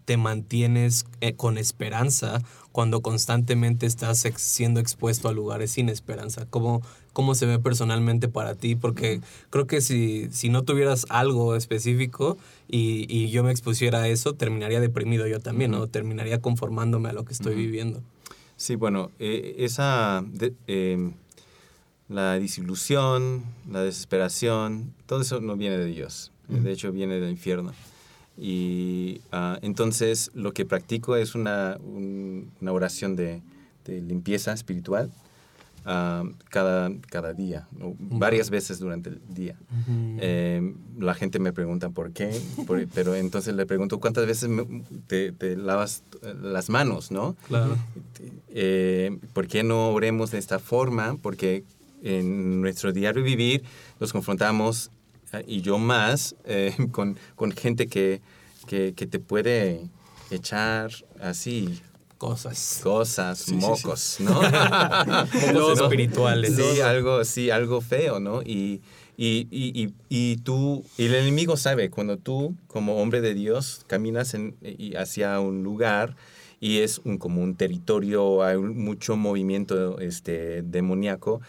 te mantienes eh, con esperanza cuando constantemente estás ex- siendo expuesto a lugares sin esperanza? ¿Cómo, cómo se ve personalmente para ti? Porque creo que si, si no tuvieras algo específico y, y yo me expusiera a eso, terminaría deprimido yo también, ¿no? Terminaría conformándome a lo que estoy viviendo. Sí, bueno, eh, esa, de- em, la disilusión, la desesperación, todo eso no viene de Dios, de hecho viene del infierno. Y ah, entonces lo que practico es una, un- una oración de, de limpieza espiritual cada, cada día, o varias veces durante el día. Eh, la gente me pregunta por qué, por- pero entonces le pregunto cuántas veces me- te, te lavas eh, las manos, ¿no? Claro. Eh, ¿Por qué no oremos de esta forma? Porque en nuestro diario vivir nos confrontamos, eh, y yo más, eh, con, con gente que, que, que te puede echar así Cosas. cosas, sí, sí. mocos, ¿no? Los ¿no? espirituales. Sí, algo, sí, algo feo, ¿no? Y, y, y, y, y tú, y el enemigo sabe, cuando tú, como hombre de Dios, caminas en, y hacia un lugar y es un, como un territorio, hay un- mucho movimiento este, demoníaco,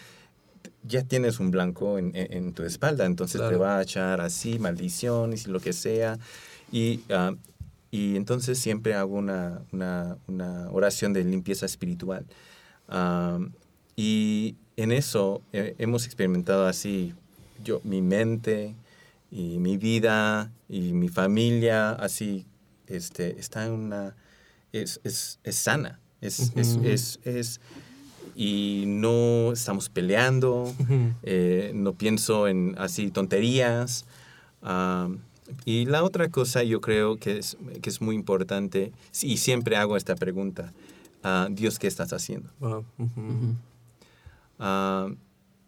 ya tienes un blanco en, en- en tu espalda, entonces te va a echar así maldiciones y lo que sea. Y, ah, y entonces siempre hago una, una, una oración de limpieza espiritual. Y en eso eh, hemos experimentado así, yo, mi mente y mi vida y mi familia, así, este, está en una, es, es, es sana, es, Ujú. es, es- y no estamos peleando, eh, no pienso en así tonterías. Y la otra cosa yo creo que es, que es muy importante, y siempre hago esta pregunta, ah, Dios, ¿qué estás haciendo? Wow. Ujú. Ah,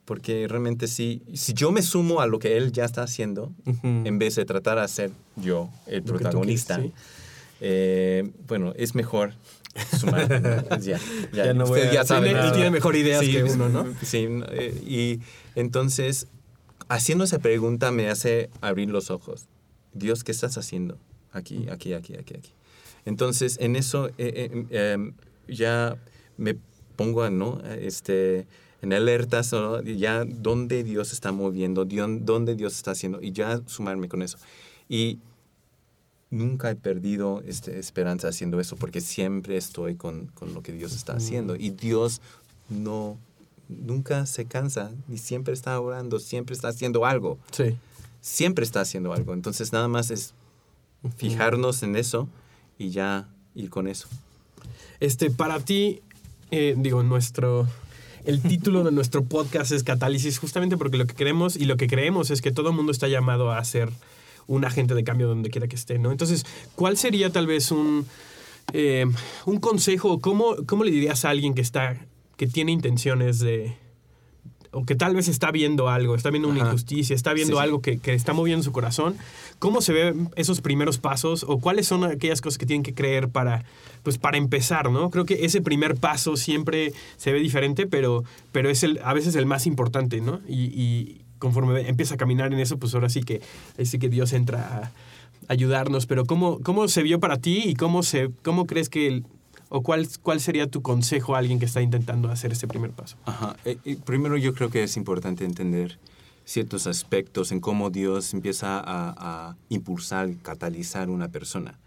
porque realmente si, si yo me sumo a lo que Él ya está haciendo, en vez de tratar de ser yo el protagonista, quieres, eh, bueno, es mejor ya, ya, Ya no voy usted a- ya Sí, sabe. él tiene mejor ideas que uno, ¿no? Sí, eh, y entonces, haciendo esa pregunta me hace abrir los ojos. Dios, ¿qué estás haciendo? Aquí, aquí, aquí, aquí, aquí. Entonces, en eso eh, eh, em, ya me pongo ¿no? este, en alertas, ¿no? ya dónde Dios está moviendo, dónde Dios está haciendo, y ya sumarme con eso. Y nunca he perdido este, esperanza haciendo eso, porque siempre estoy con, con lo que Dios está haciendo. Y Dios no, nunca se cansa, y siempre está orando, siempre está haciendo algo Sí. Siempre está haciendo algo. Entonces nada más es fijarnos en eso y ya ir con eso. Este, para ti, eh, digo, nuestro. El título de nuestro podcast es Catálisis, justamente porque lo que queremos y lo que creemos es que todo el mundo está llamado a ser un agente de cambio donde quiera que esté, ¿no? Entonces, ¿cuál sería tal vez un, eh, un consejo? ¿Cómo, ¿Cómo le dirías a alguien que está, que tiene intenciones de, o que tal vez está viendo algo, está viendo una Ajá. injusticia, está viendo Sí, algo que, que está moviendo su corazón, ¿cómo se ven esos primeros pasos o cuáles son aquellas cosas que tienen que creer para, pues, para empezar, ¿no? Creo que ese primer paso siempre se ve diferente, pero, pero es el, a veces el más importante, ¿no? Y, y conforme empieza a caminar en eso, pues ahora sí que, sí que Dios entra a ayudarnos, pero ¿cómo, cómo se vio para ti y cómo, se, cómo crees que, el- o cuál, cuál sería tu consejo a alguien que está intentando hacer ese primer paso? Ajá. Eh, primero yo creo que es importante entender ciertos aspectos en cómo Dios empieza a, a impulsar, catalizar una persona.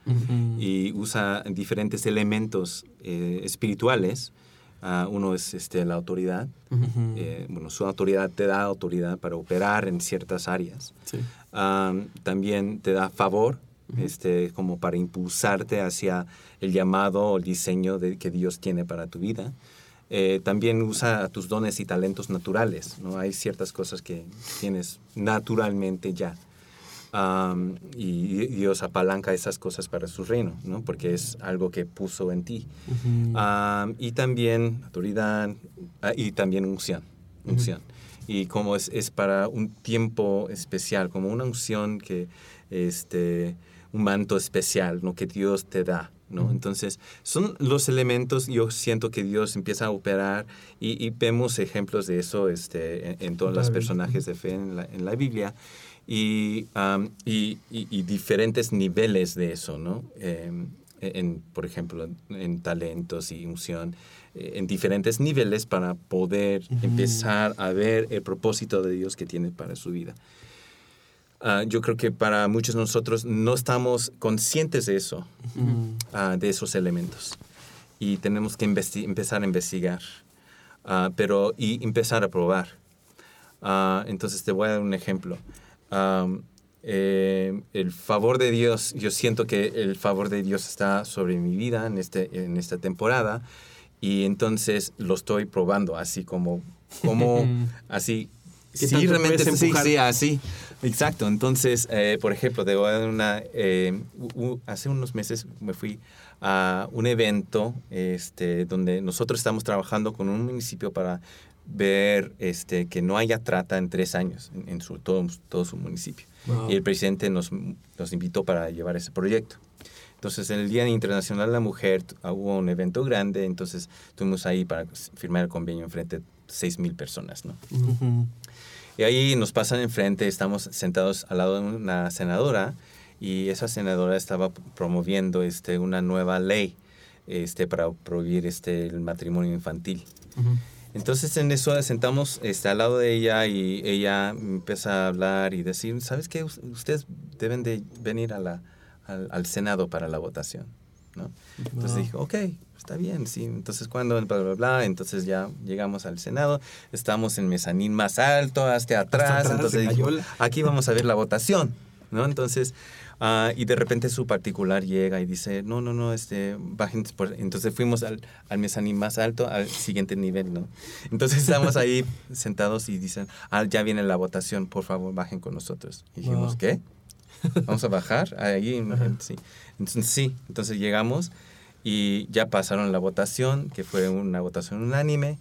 Y usa diferentes elementos eh, espirituales. Ah, uno es este, la autoridad. Eh, bueno, su autoridad te da autoridad para operar en ciertas áreas. Sí. Am, también te da favor, este, como para impulsarte hacia el llamado o el diseño de, que Dios tiene para tu vida. Eh, también usa tus dones y talentos naturales, ¿no? Hay ciertas cosas que tienes naturalmente ya. Am, y Dios apalanca esas cosas para su reino, ¿no? Porque es algo que puso en ti. Am, y también autoridad ah, y también unción. unción. Y como es, es para un tiempo especial, como una unción que, este, un manto especial, ¿no? Que Dios te da, ¿no? Entonces, son los elementos, yo siento que Dios empieza a operar y, y vemos ejemplos de eso este, en, en todos los personajes de fe en la, en la Biblia y, y, y- y diferentes niveles de eso, ¿no? Em, en, por ejemplo, en talentos y unción, eh, en diferentes niveles para poder empezar a ver el propósito de Dios que tiene para su vida. Ah, yo creo que para muchos de nosotros no estamos conscientes de eso, ah, de esos elementos. Y tenemos que investi- empezar a investigar, ah, pero y empezar a probar. Entonces te voy a dar un ejemplo. Am, eh, el favor de Dios, yo siento que el favor de Dios está sobre mi vida en, este, en esta temporada y entonces lo estoy probando así como, como así. ¿Qué Sí, realmente puedes sí, empujar? sí, así. Exacto. Entonces, eh, por ejemplo, dar una. eh, hace unos meses me fui a un evento este, donde nosotros estamos trabajando con un municipio para ver este, que no haya trata en tres años en, en su, todo, todo su municipio. Wow. Y el presidente nos, nos invitó para llevar ese proyecto. Entonces, en el Día Internacional de la Mujer t- hubo un evento grande, entonces estuvimos ahí para firmar el convenio enfrente de 6.000 personas, ¿no? Y ahí nos pasan enfrente, estamos sentados al lado de una senadora y esa senadora estaba promoviendo este, una nueva ley este, para prohibir este, el matrimonio infantil. Entonces en eso sentamos este, al lado de ella y ella empieza a hablar y decir, ¿sabes qué? Us- Ustedes deben de venir a la, al, al Senado para la votación. ¿No? Entonces Wow. dijo, ok, está bien, sí. Entonces cuando, bla, bla, bla, entonces ya llegamos al Senado, estamos en mezanín más alto, hasta atrás, atrás, entonces dijo, aquí vamos a ver la votación, ¿no? Entonces, ah, y de repente su particular llega y dice, no, no, no, este, bajen, por-". entonces fuimos al, al mezanín más alto, al siguiente nivel, ¿no? Entonces estamos ahí sentados y dicen, ah, ya viene la votación, por favor, bajen con nosotros. Y dijimos, Wow. ¿qué? Vamos a bajar ahí, sí. Entonces sí, entonces llegamos y ya pasaron la votación, que fue una votación unánime,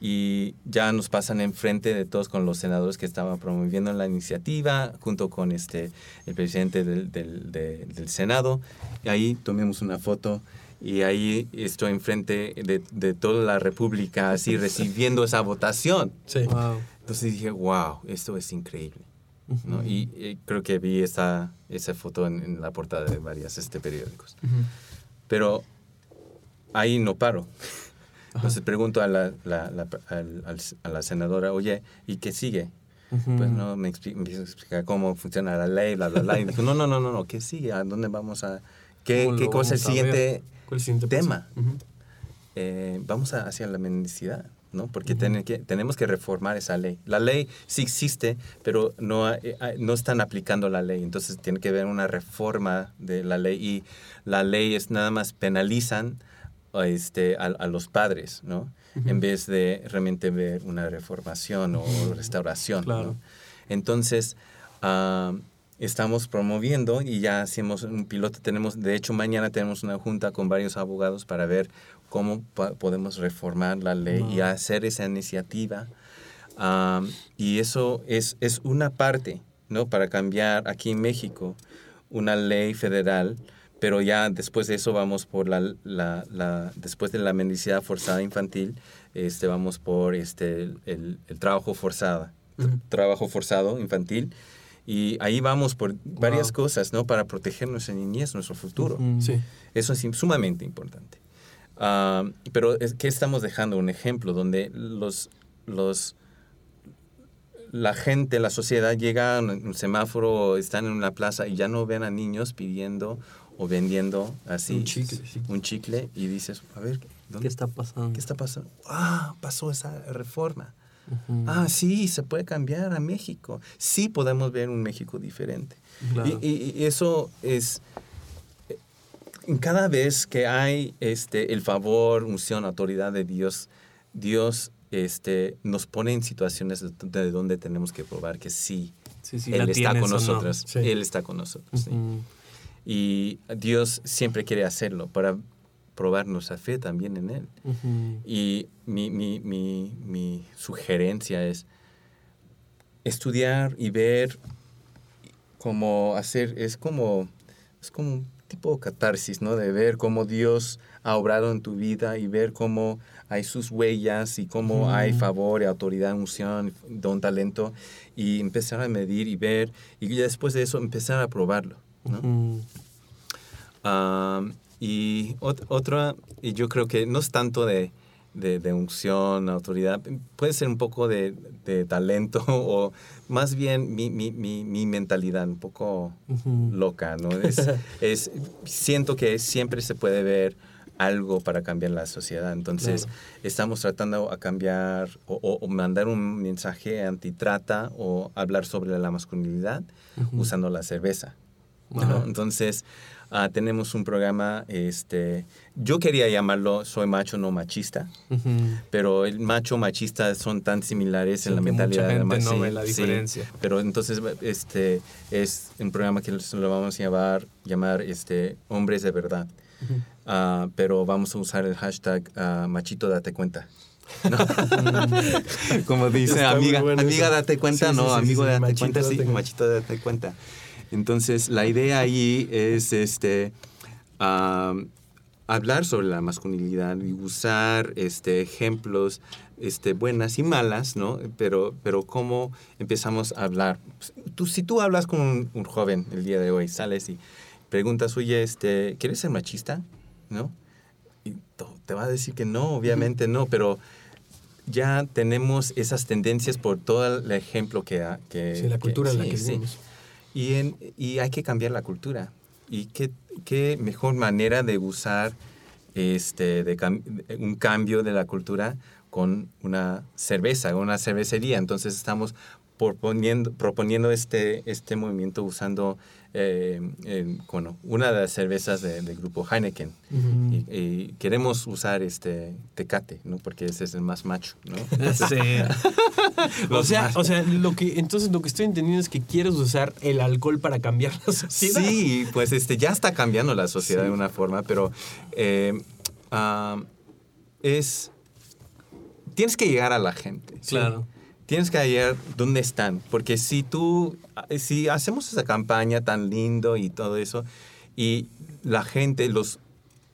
y ya nos pasan enfrente de todos con los senadores que estaban promoviendo la iniciativa, junto con este, el presidente del, del, de- del Senado. Y ahí tomemos una foto y ahí estoy enfrente de, de toda la República, así recibiendo esa votación. Sí. Wow. Entonces dije, wow, esto es increíble. ¿No? y, y creo que vi esa, esa foto en, en la portada de varios este, periódicos. Pero ahí no paro. Entonces pregunto a la, la- la- a la senadora, oye, ¿y qué sigue? Pues no, me, expli- me empieza a explicar cómo funciona la ley, bla, bla, bla. Y dijo, no, no, no, no, no, ¿qué sigue? ¿A dónde vamos a...? ¿Qué, ¿Cómo qué cosa es el siguiente ¿Cuál es el siguiente paso? tema? Eh, vamos a- hacia la mendicidad, ¿no? Porque tiene que, tenemos que reformar esa ley. La ley sí existe, pero no, eh, no están aplicando la ley. Entonces tiene que haber una reforma de la ley y la ley es nada más penalizan a, este, a, a los padres, ¿no? En vez de realmente ver una reformación o restauración. Entonces, ah, estamos promoviendo y ya hacemos un piloto. Tenemos, de hecho, mañana tenemos una junta con varios abogados para ver cómo po- podemos reformar la ley y hacer esa iniciativa. Y eso es, es una parte, ¿no? Para cambiar aquí en México una ley federal, pero ya después de eso vamos por la, la, la- después de la mendicidad forzada infantil, este, vamos por este, el, el trabajo forzado, trabajo forzado infantil. Y ahí vamos por varias Wow. cosas, ¿no? Para proteger nuestra niñez, nuestro futuro. Sí. Eso es sumamente importante. Ah, pero, es, ¿qué estamos dejando? Un ejemplo donde los, los, la gente, la sociedad llega a un, semáforo, están en una plaza y ya no ven a niños pidiendo o vendiendo así Un chicle, un chicle y dices, a ver, ¿dónde ¿Qué está pasando? ¿Qué está pasando? Ah, pasó esa reforma. Ah, sí, se puede cambiar a México. Sí podemos ver un México diferente. Claro. Y, eso es, eh, cada vez que hay este, el favor, unción, autoridad de Dios, Dios este, nos pone en situaciones de, de donde tenemos que probar que sí, Sí, Él está con no. nosotros. Sí. Él está con nosotros. Y Dios siempre quiere hacerlo para probar nuestra fe también en Él. Y mi, mi, mi, mi sugerencia es estudiar y ver cómo hacer, es como, es como un tipo de catarsis, ¿no? De ver cómo Dios ha obrado en tu vida y ver cómo hay sus huellas y cómo hay favor, y autoridad, unción, don, talento y empezar a medir y ver y después de eso empezar a probarlo, ¿no? Y ot- otra, y yo creo que no es tanto de, de, de unción, autoridad, puede ser un poco de, de talento o más bien mi, mi, mi, mi mentalidad un poco loca, ¿no? Es, es, siento que siempre se puede ver algo para cambiar la sociedad. Entonces, Claro. estamos tratando a cambiar o, mandar un mensaje antitrata o hablar sobre la masculinidad usando la cerveza. Entonces, ah, tenemos un programa, este, yo quería llamarlo Soy macho, no machista, pero el macho machista son tan similares Sí, en la mentalidad. mucha gente además, no sí, ve la sí. diferencia. pero entonces, este, es un programa que lo vamos a llamar, llamar este, Hombres de Verdad. Ah, pero vamos a usar el hashtag ah, machito date cuenta. ¿no? Como dice, Está amiga, amiga date cuenta, Sí, sí, no, sí, amigo sí, date cuenta, sí, machito date cuenta. Entonces, la idea ahí es este, hablar sobre la masculinidad y usar este, ejemplos este, buenas y malas, ¿no? Pero, pero cómo empezamos a hablar. Tú, si tú hablas con un, un joven el día de hoy, sales y preguntas, oye, este, ¿quieres ser machista? ¿No? Y te va a decir que no, obviamente no, pero ya tenemos esas tendencias por todo el ejemplo que... que Sí, la cultura en la sí, que sí. Y, en- y hay que cambiar la cultura. Y qué, qué mejor manera de usar este, de un cambio de la cultura con una cerveza, una cervecería. Entonces estamos proponiendo, proponiendo este, este movimiento usando eh, eh, bueno, una de las cervezas de- del grupo Heineken. Y, y queremos usar este tecate, ¿no? Porque ese es el más macho, ¿no? Sí. O sea, o sea, lo que entonces lo que estoy entendiendo es que quieres usar el alcohol para cambiar la sociedad. Sí, pues este, ya está cambiando la sociedad Sí. de una forma, pero eh, ah, es tienes que llegar a la gente. Claro. Tienes que llegar donde están, porque si tú, si hacemos esa campaña tan lindo y todo eso, y la gente, los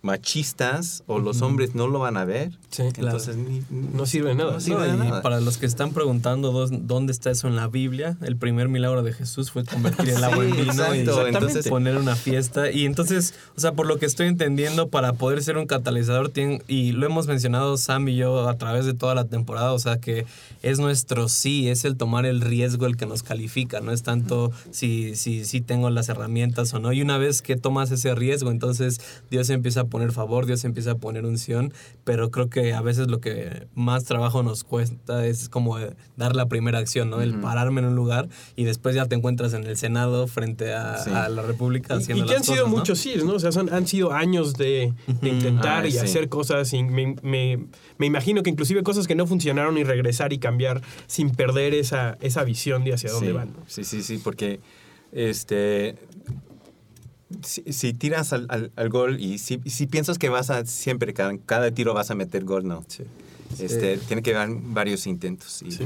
machistas o los hombres no lo van a ver, Sí, entonces ni- No sirve nada. No sirve No, de y nada. para los que están preguntando dos- dónde está eso en la Biblia, el primer milagro de Jesús fue convertir el agua en Sí, vino y exacto, entonces entonces- poner una fiesta. Y entonces, o sea, por lo que estoy entendiendo, para poder ser un catalizador, tienen- y lo hemos mencionado Sam y yo a través de toda la temporada, o sea, que es nuestro sí, es el tomar el riesgo el que nos califica, no es tanto si, si, si tengo las herramientas o no. Y una vez que tomas ese riesgo, entonces Dios empieza a poner favor, Dios empieza a poner unción, pero creo que a veces lo que más trabajo nos cuesta es como dar la primera acción, ¿no? El pararme en un lugar y después ya te encuentras en el Senado frente a, Sí. a la República Y, haciendo y que han sido muchos sí, ¿no? O sea, son, han sido años de, de intentar Ah, y sí. hacer cosas. Y me, me- me imagino que inclusive cosas que no funcionaron y regresar y cambiar sin perder esa, esa visión de hacia dónde sí, van. ¿no? Sí, sí, sí, porque este, si, si tiras al, al- al gol y si, si piensas que vas a siempre, cada, cada tiro vas a meter gol, no. Este, Tiene que haber varios intentos. Y, Sí.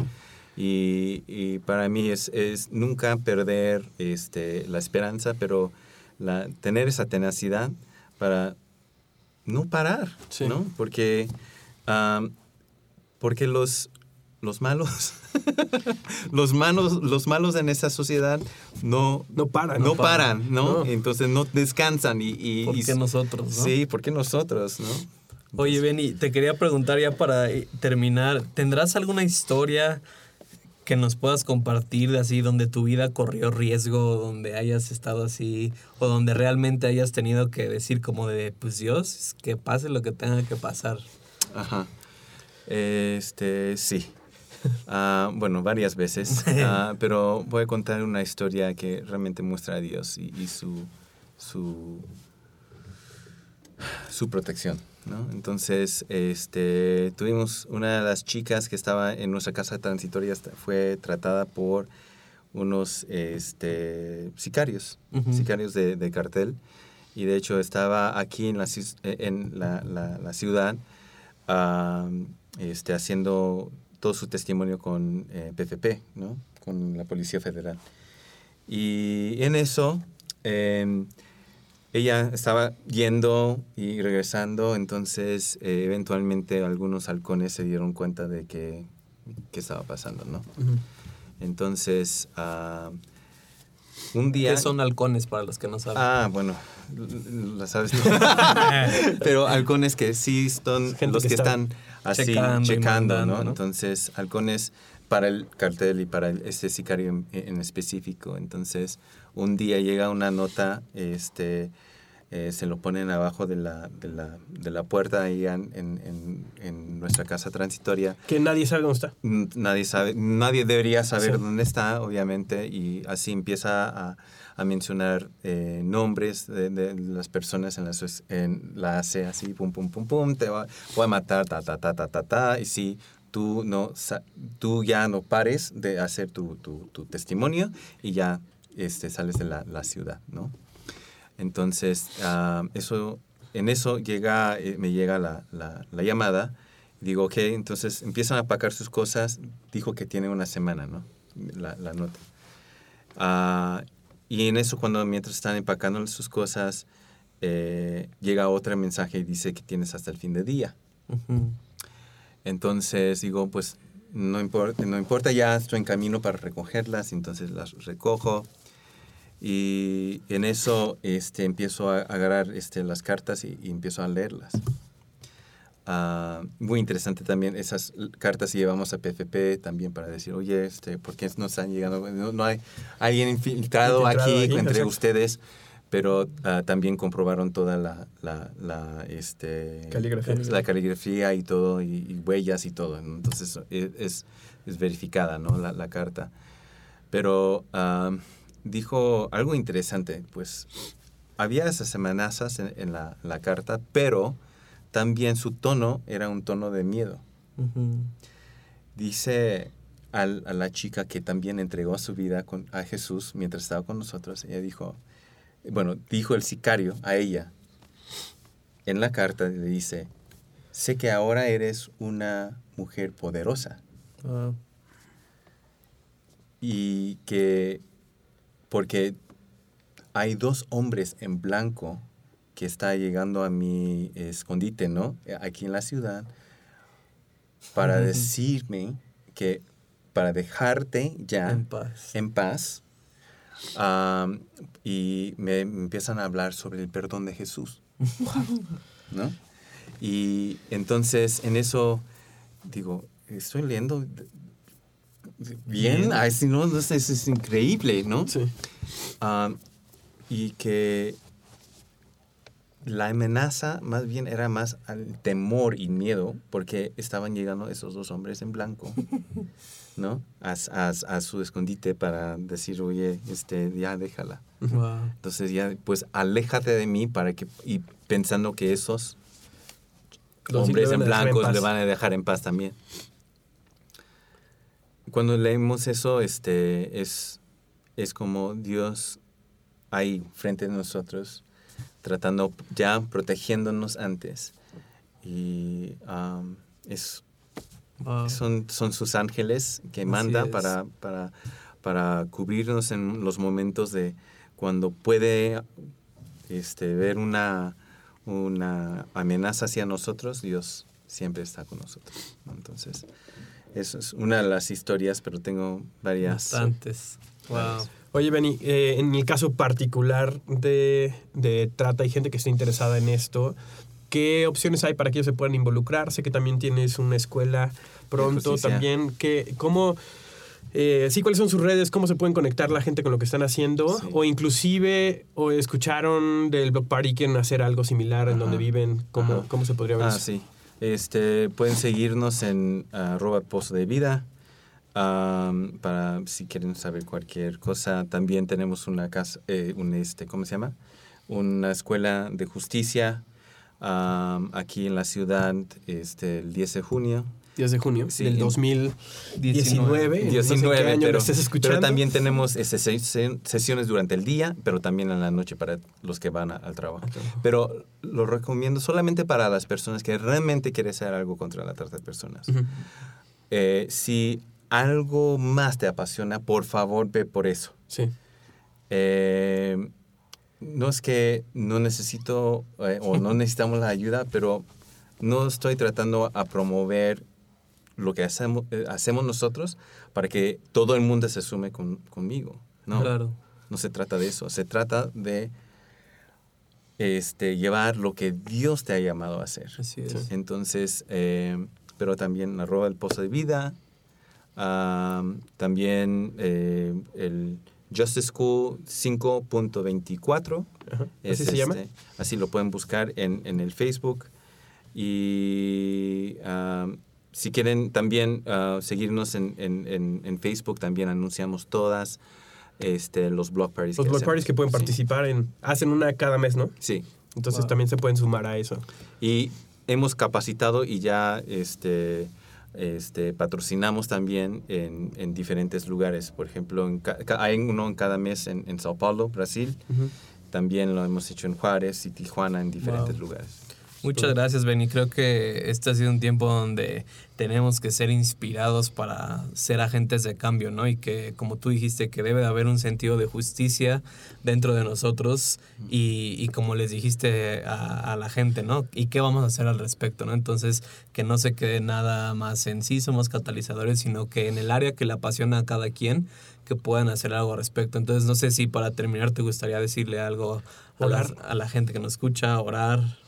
y, y para mí es, es nunca perder este, la esperanza, pero la, tener esa tenacidad para no parar. ¿no? Porque, porque los, los malos, los malos, los malos en esa sociedad no, No paran. no, no paran, ¿no? No. Entonces no descansan y... y ¿Por y- qué nosotros, no? Sí, porque nosotros, ¿no? Oye, Benny, te quería preguntar ya para eh, terminar, ¿tendrás alguna historia que nos puedas compartir de así donde tu vida corrió riesgo, donde hayas estado así o donde realmente hayas tenido que decir como de, pues Dios, que pase lo que tenga que pasar? Ajá. Este, sí. Ah, bueno, varias veces. Ah, pero voy a contar una historia que realmente muestra a Dios y, y su, su, su protección. ¿no? Entonces, este, tuvimos una de las chicas que estaba en nuestra casa transitoria, fue tratada por unos este, sicarios, sicarios de, de cartel. Y de hecho estaba aquí en la, ciu- en la, la- la ciudad ah, este, haciendo todo su testimonio con eh, PFP, ¿no? con la Policía Federal. Y en eso, eh, ella estaba yendo y regresando, entonces eh, eventualmente algunos halcones se dieron cuenta de que, que estaba pasando, ¿no? Entonces, ah, un día... ¿Qué son halcones para los que no saben? Ah, bueno, l- lo sabes tú. Pero halcones que sí son Gente los que que, está están así checando y checando, mandando, ¿no? ¿no? Entonces, halcones para el cartel y para el- este sicario en, en específico. Entonces, un día llega una nota, este, eh, se lo ponen abajo de la, de la, de la puerta ahí en, en- en nuestra casa transitoria. Que nadie sabe dónde está. Nadie sabe, nadie debería saber Sí. dónde está, obviamente, y así empieza a, a mencionar eh, nombres de, de las personas en la, en la hace así, pum, pum, pum, pum, te va- voy a matar, ta, ta, ta, ta, ta, ta, y si tú, no, tú ya no pares de hacer tu, tu, tu testimonio y ya este, sales de la, la ciudad, ¿no? Entonces, ah, eso, en eso llega, eh, me llega la, la, la llamada. Digo, ok, entonces empiezan a pagar sus cosas. Dijo que tiene una semana, ¿no? La, la nota. Ah, y en eso, cuando mientras están empacando sus cosas, eh, llega otro mensaje y dice que tienes hasta el fin de día. Entonces digo, pues no importa, no importa, ya estoy en camino para recogerlas, entonces las recojo. Y en eso este, empiezo a agarrar este, las cartas y, y empiezo a leerlas. Ah, muy interesante también, esas cartas llevamos a PFP también para decir, oye, este, ¿por qué no están llegando? No, no hay alguien infiltrado, Infiltrado aquí entre ustedes, pero ah, también comprobaron toda la, la, la, este, Caligrafía. la caligrafía y todo, y, y huellas y todo. ¿no? Entonces es, es, es verificada ¿no? la, la carta. Pero ah, dijo algo interesante, pues había esas amenazas en, en la, la carta, pero también su tono era un tono de miedo. Dice al- a la chica que también entregó su vida con, a Jesús mientras estaba con nosotros, ella dijo, bueno, dijo el sicario a ella, en la carta le dice, sé que ahora eres una mujer poderosa Ah, y que porque hay dos hombres en blanco que está llegando a mi escondite, ¿no? Aquí en la ciudad para decirme que para dejarte ya en paz. en paz am, y me empiezan a hablar sobre el perdón de Jesús, ¿no? Y entonces en eso digo, estoy leyendo bien, si no, no es, es increíble, ¿no? Sí. Y que la amenaza más bien era más al temor y miedo porque estaban llegando esos dos hombres en blanco, ¿no? A, a- a su escondite para decir, oye, este, ya déjala. Wow. Entonces ya, pues aléjate de mí para que, y pensando que esos Los- hombres en a dejar en le van a dejar en paz también. Cuando leemos eso, este, es, es como Dios ahí frente de nosotros, tratando ya, protegiéndonos antes. Y am, es, Wow. son, son sus ángeles que manda para, para, para cubrirnos en los momentos de cuando puede este, ver una, una amenaza hacia nosotros, Dios siempre está con nosotros. ¿no? Entonces, eso es una de las historias, pero tengo varias. Bastantes. Wow. Oye, Benny, eh, en el caso particular de, de trata y gente que esté interesada en esto, ¿qué opciones hay para que ellos se puedan involucrar? Sé que también tienes una escuela pronto también. Que, ¿Cómo, eh, sí, cuáles son sus redes? ¿Cómo se pueden conectar la gente con lo que están haciendo? Sí. O inclusive, o escucharon del Block Party y quieren hacer algo similar en Ajá. donde viven. ¿Cómo. ¿Cómo se podría ver Ah, eso? sí. Este, pueden seguirnos en arroba pozo de vida. Am, para si quieren saber cualquier cosa. También tenemos una casa, eh, un este, ¿cómo se llama? Una escuela de justicia am, aquí en la ciudad este, el 10 de junio. 10 de junio Sí, del en- 2019. no sé qué 19, año lo pero, estés escuchando. pero también tenemos este, se- se- sesiones durante el día, pero también en la noche para los que van a- al trabajo. Pero lo recomiendo solamente para las personas que realmente quieren hacer algo contra la trata de personas. Ujú. Eh, si algo más te apasiona, por favor ve por eso. Sí. Eh, no es que no necesito eh, o no necesitamos la ayuda, pero no estoy tratando a promover lo que hacemos, eh, hacemos nosotros para que todo el mundo se sume con- conmigo. No, Claro. no se trata de eso. Se trata de este, llevar lo que Dios te ha llamado a hacer. Así es. Entonces, eh, pero también arroba el pozo de vida. Am, también eh, el Justice School 5.24. Ajá. es ¿Así se llama? este, Así lo pueden buscar en, en el Facebook. Y si quieren también ah, seguirnos en, en- en- en Facebook, también anunciamos todas este, los block parties. Los que block hacemos. parties que pueden Sí. participar en. Hacen una cada mes, ¿no? Sí. Entonces Wow. también se pueden sumar a eso. Y hemos capacitado y ya este, este, patrocinamos también en, en diferentes lugares. Por ejemplo, en hay uno en cada mes en, en Sao Paulo, Brasil. También lo hemos hecho en Juárez y Tijuana, en diferentes Wow. lugares. Muchas gracias, Benny. Creo que este ha sido un tiempo donde tenemos que ser inspirados para ser agentes de cambio, ¿no? Y que, como tú dijiste, que debe de haber un sentido de justicia dentro de nosotros y, y como les dijiste a, a la gente, ¿no? ¿Y qué vamos a hacer al respecto, ¿no? Entonces, que no se quede nada más en sí somos catalizadores, sino que en el área que le apasiona a cada quien, que puedan hacer algo al respecto. Entonces, no sé si para terminar te gustaría decirle algo a a la gente que nos escucha, orar.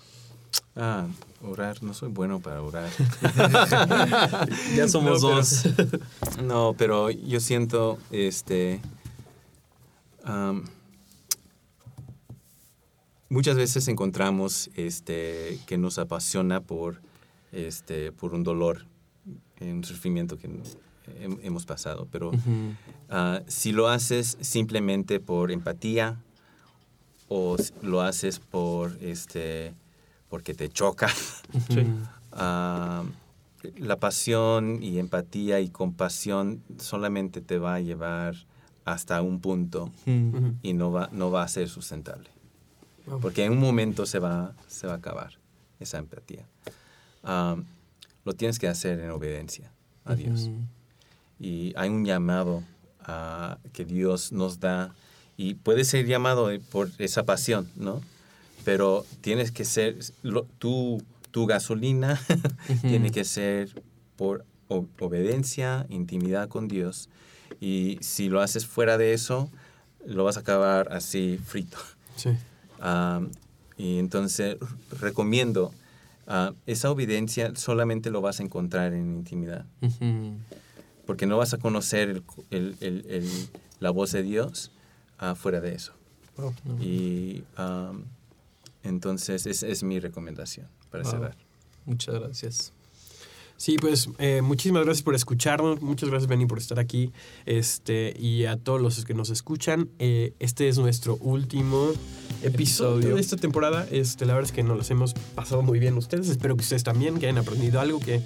Ah, orar. No soy bueno para orar. Ya somos No, pero- dos. No, pero yo siento, este, muchas veces encontramos, este, que nos apasiona por, este, por un dolor, un sufrimiento que hem- hemos pasado, pero ah, si lo haces simplemente por empatía o lo haces por, este, porque te choca, Ah, la pasión y empatía y compasión solamente te va a llevar hasta un punto y no va, no va a ser sustentable. Porque en un momento se va, se va a acabar esa empatía. ah, lo tienes que hacer en obediencia a Dios. Y hay un llamado que Dios nos da y puede ser llamado eh, por esa pasión, ¿no? Pero tienes que ser, lo- tu, tu gasolina tiene que ser por obediencia, intimidad con Dios. Y si lo haces fuera de eso, lo vas a acabar así frito. Sí. Ah, y entonces recomiendo, ah, esa obediencia solamente lo vas a encontrar en intimidad porque no vas a conocer el- el- el- la voz de Dios ah, fuera de eso. Y entonces esa es mi recomendación para Wow. cerrar. Muchas gracias. Sí, pues eh, muchísimas gracias por escucharnos, muchas gracias Benny por estar aquí, este y a todos los que nos escuchan. eh, este es nuestro último episodio de esta temporada. Este, la verdad es que nos los hemos pasado muy bien ustedes. Espero que ustedes también, que hayan aprendido algo, que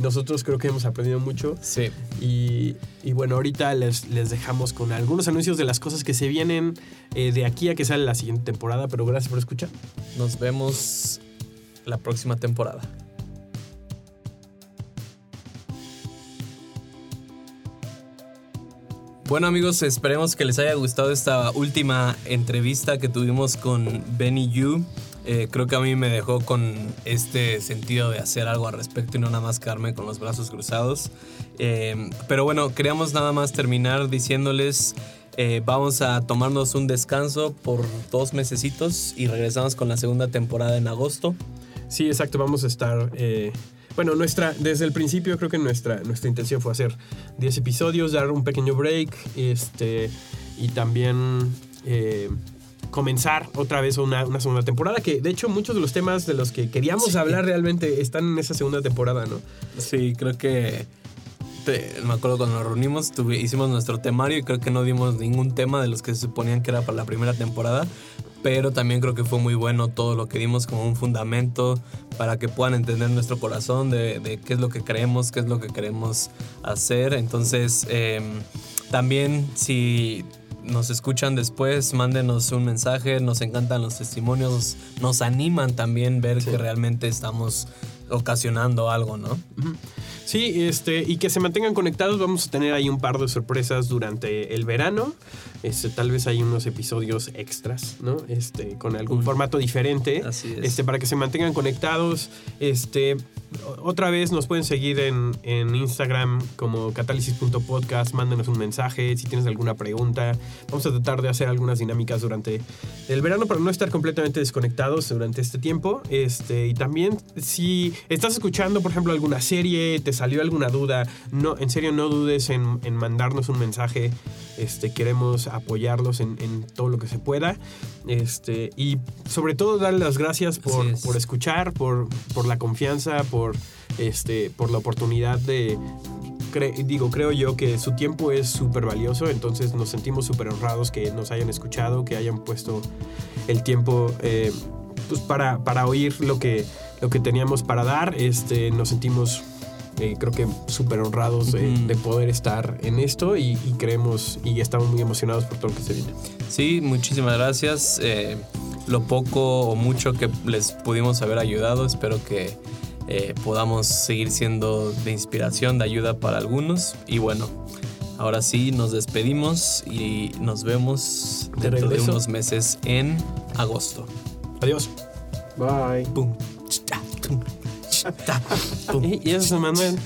nosotros creo que hemos aprendido mucho. Sí. Y, y bueno, ahorita les, les dejamos con algunos anuncios de las cosas que se vienen eh, de aquí a que sale la siguiente temporada. Pero gracias por escuchar. Nos vemos la próxima temporada. Bueno amigos, esperemos que les haya gustado esta última entrevista que tuvimos con Benny Yu. Eh, creo que a mí me dejó con este sentido de hacer algo al respecto y no nada más quedarme con los brazos cruzados. Eh, pero bueno, queríamos nada más terminar diciéndoles, eh, vamos a tomarnos un descanso por dos mesecitos y regresamos con la segunda temporada en agosto. Sí, exacto, vamos a estar... bueno, nuestra, desde el principio creo que nuestra, nuestra intención fue hacer 10 episodios, dar un pequeño break este, y también comenzar otra vez una, una segunda temporada, que de hecho muchos de los temas de los que queríamos Sí. hablar realmente están en esa segunda temporada, ¿no? Sí, creo que te- me acuerdo cuando nos reunimos, tuvi- hicimos nuestro temario y creo que no dimos ningún tema de los que se suponían que era para la primera temporada, pero también creo que fue muy bueno todo lo que dimos como un fundamento para que puedan entender nuestro corazón de, de qué es lo que creemos, qué es lo que queremos hacer. Entonces, em, también si nos escuchan después, mándenos un mensaje, nos encantan los testimonios, nos animan también ver que realmente estamos ocasionando algo, ¿no? Sí, este, y que se mantengan conectados. Vamos a tener ahí un par de sorpresas durante el verano. Este, tal vez hay unos episodios extras, ¿no? Este, con algún formato diferente. Así es. Este, para que se mantengan conectados. Este, otra vez nos pueden seguir en, en Instagram como catálisis.podcast. Mándenos un mensaje si tienes alguna pregunta. Vamos a tratar de hacer algunas dinámicas durante el verano para no estar completamente desconectados durante este tiempo. Este, y también si estás escuchando, por ejemplo, alguna serie, te salió alguna duda, no, en serio no dudes en, en mandarnos un mensaje. Este, queremos apoyarlos en, en todo lo que se pueda. Este, y sobre todo darle las gracias por, Así es. por escuchar, por, por la confianza, por, este, por la oportunidad de... cre- digo, creo yo que su tiempo es súper valioso, entonces nos sentimos súper honrados que nos hayan escuchado, que hayan puesto el tiempo eh, pues para, para oír lo que, lo que teníamos para dar. Este, nos sentimos, eh, creo que súper honrados de, poder estar en esto y, y creemos y estamos muy emocionados por todo lo que se viene. Sí, muchísimas gracias. Eh, lo poco o mucho que les pudimos haber ayudado, espero que eh, podamos seguir siendo de inspiración, de ayuda para algunos. Y bueno, ahora sí, nos despedimos y nos vemos De dentro de unos meses en agosto. Adiós. Bye. Pum, chita, tum, chita, pum. Y, y eso es Manuel.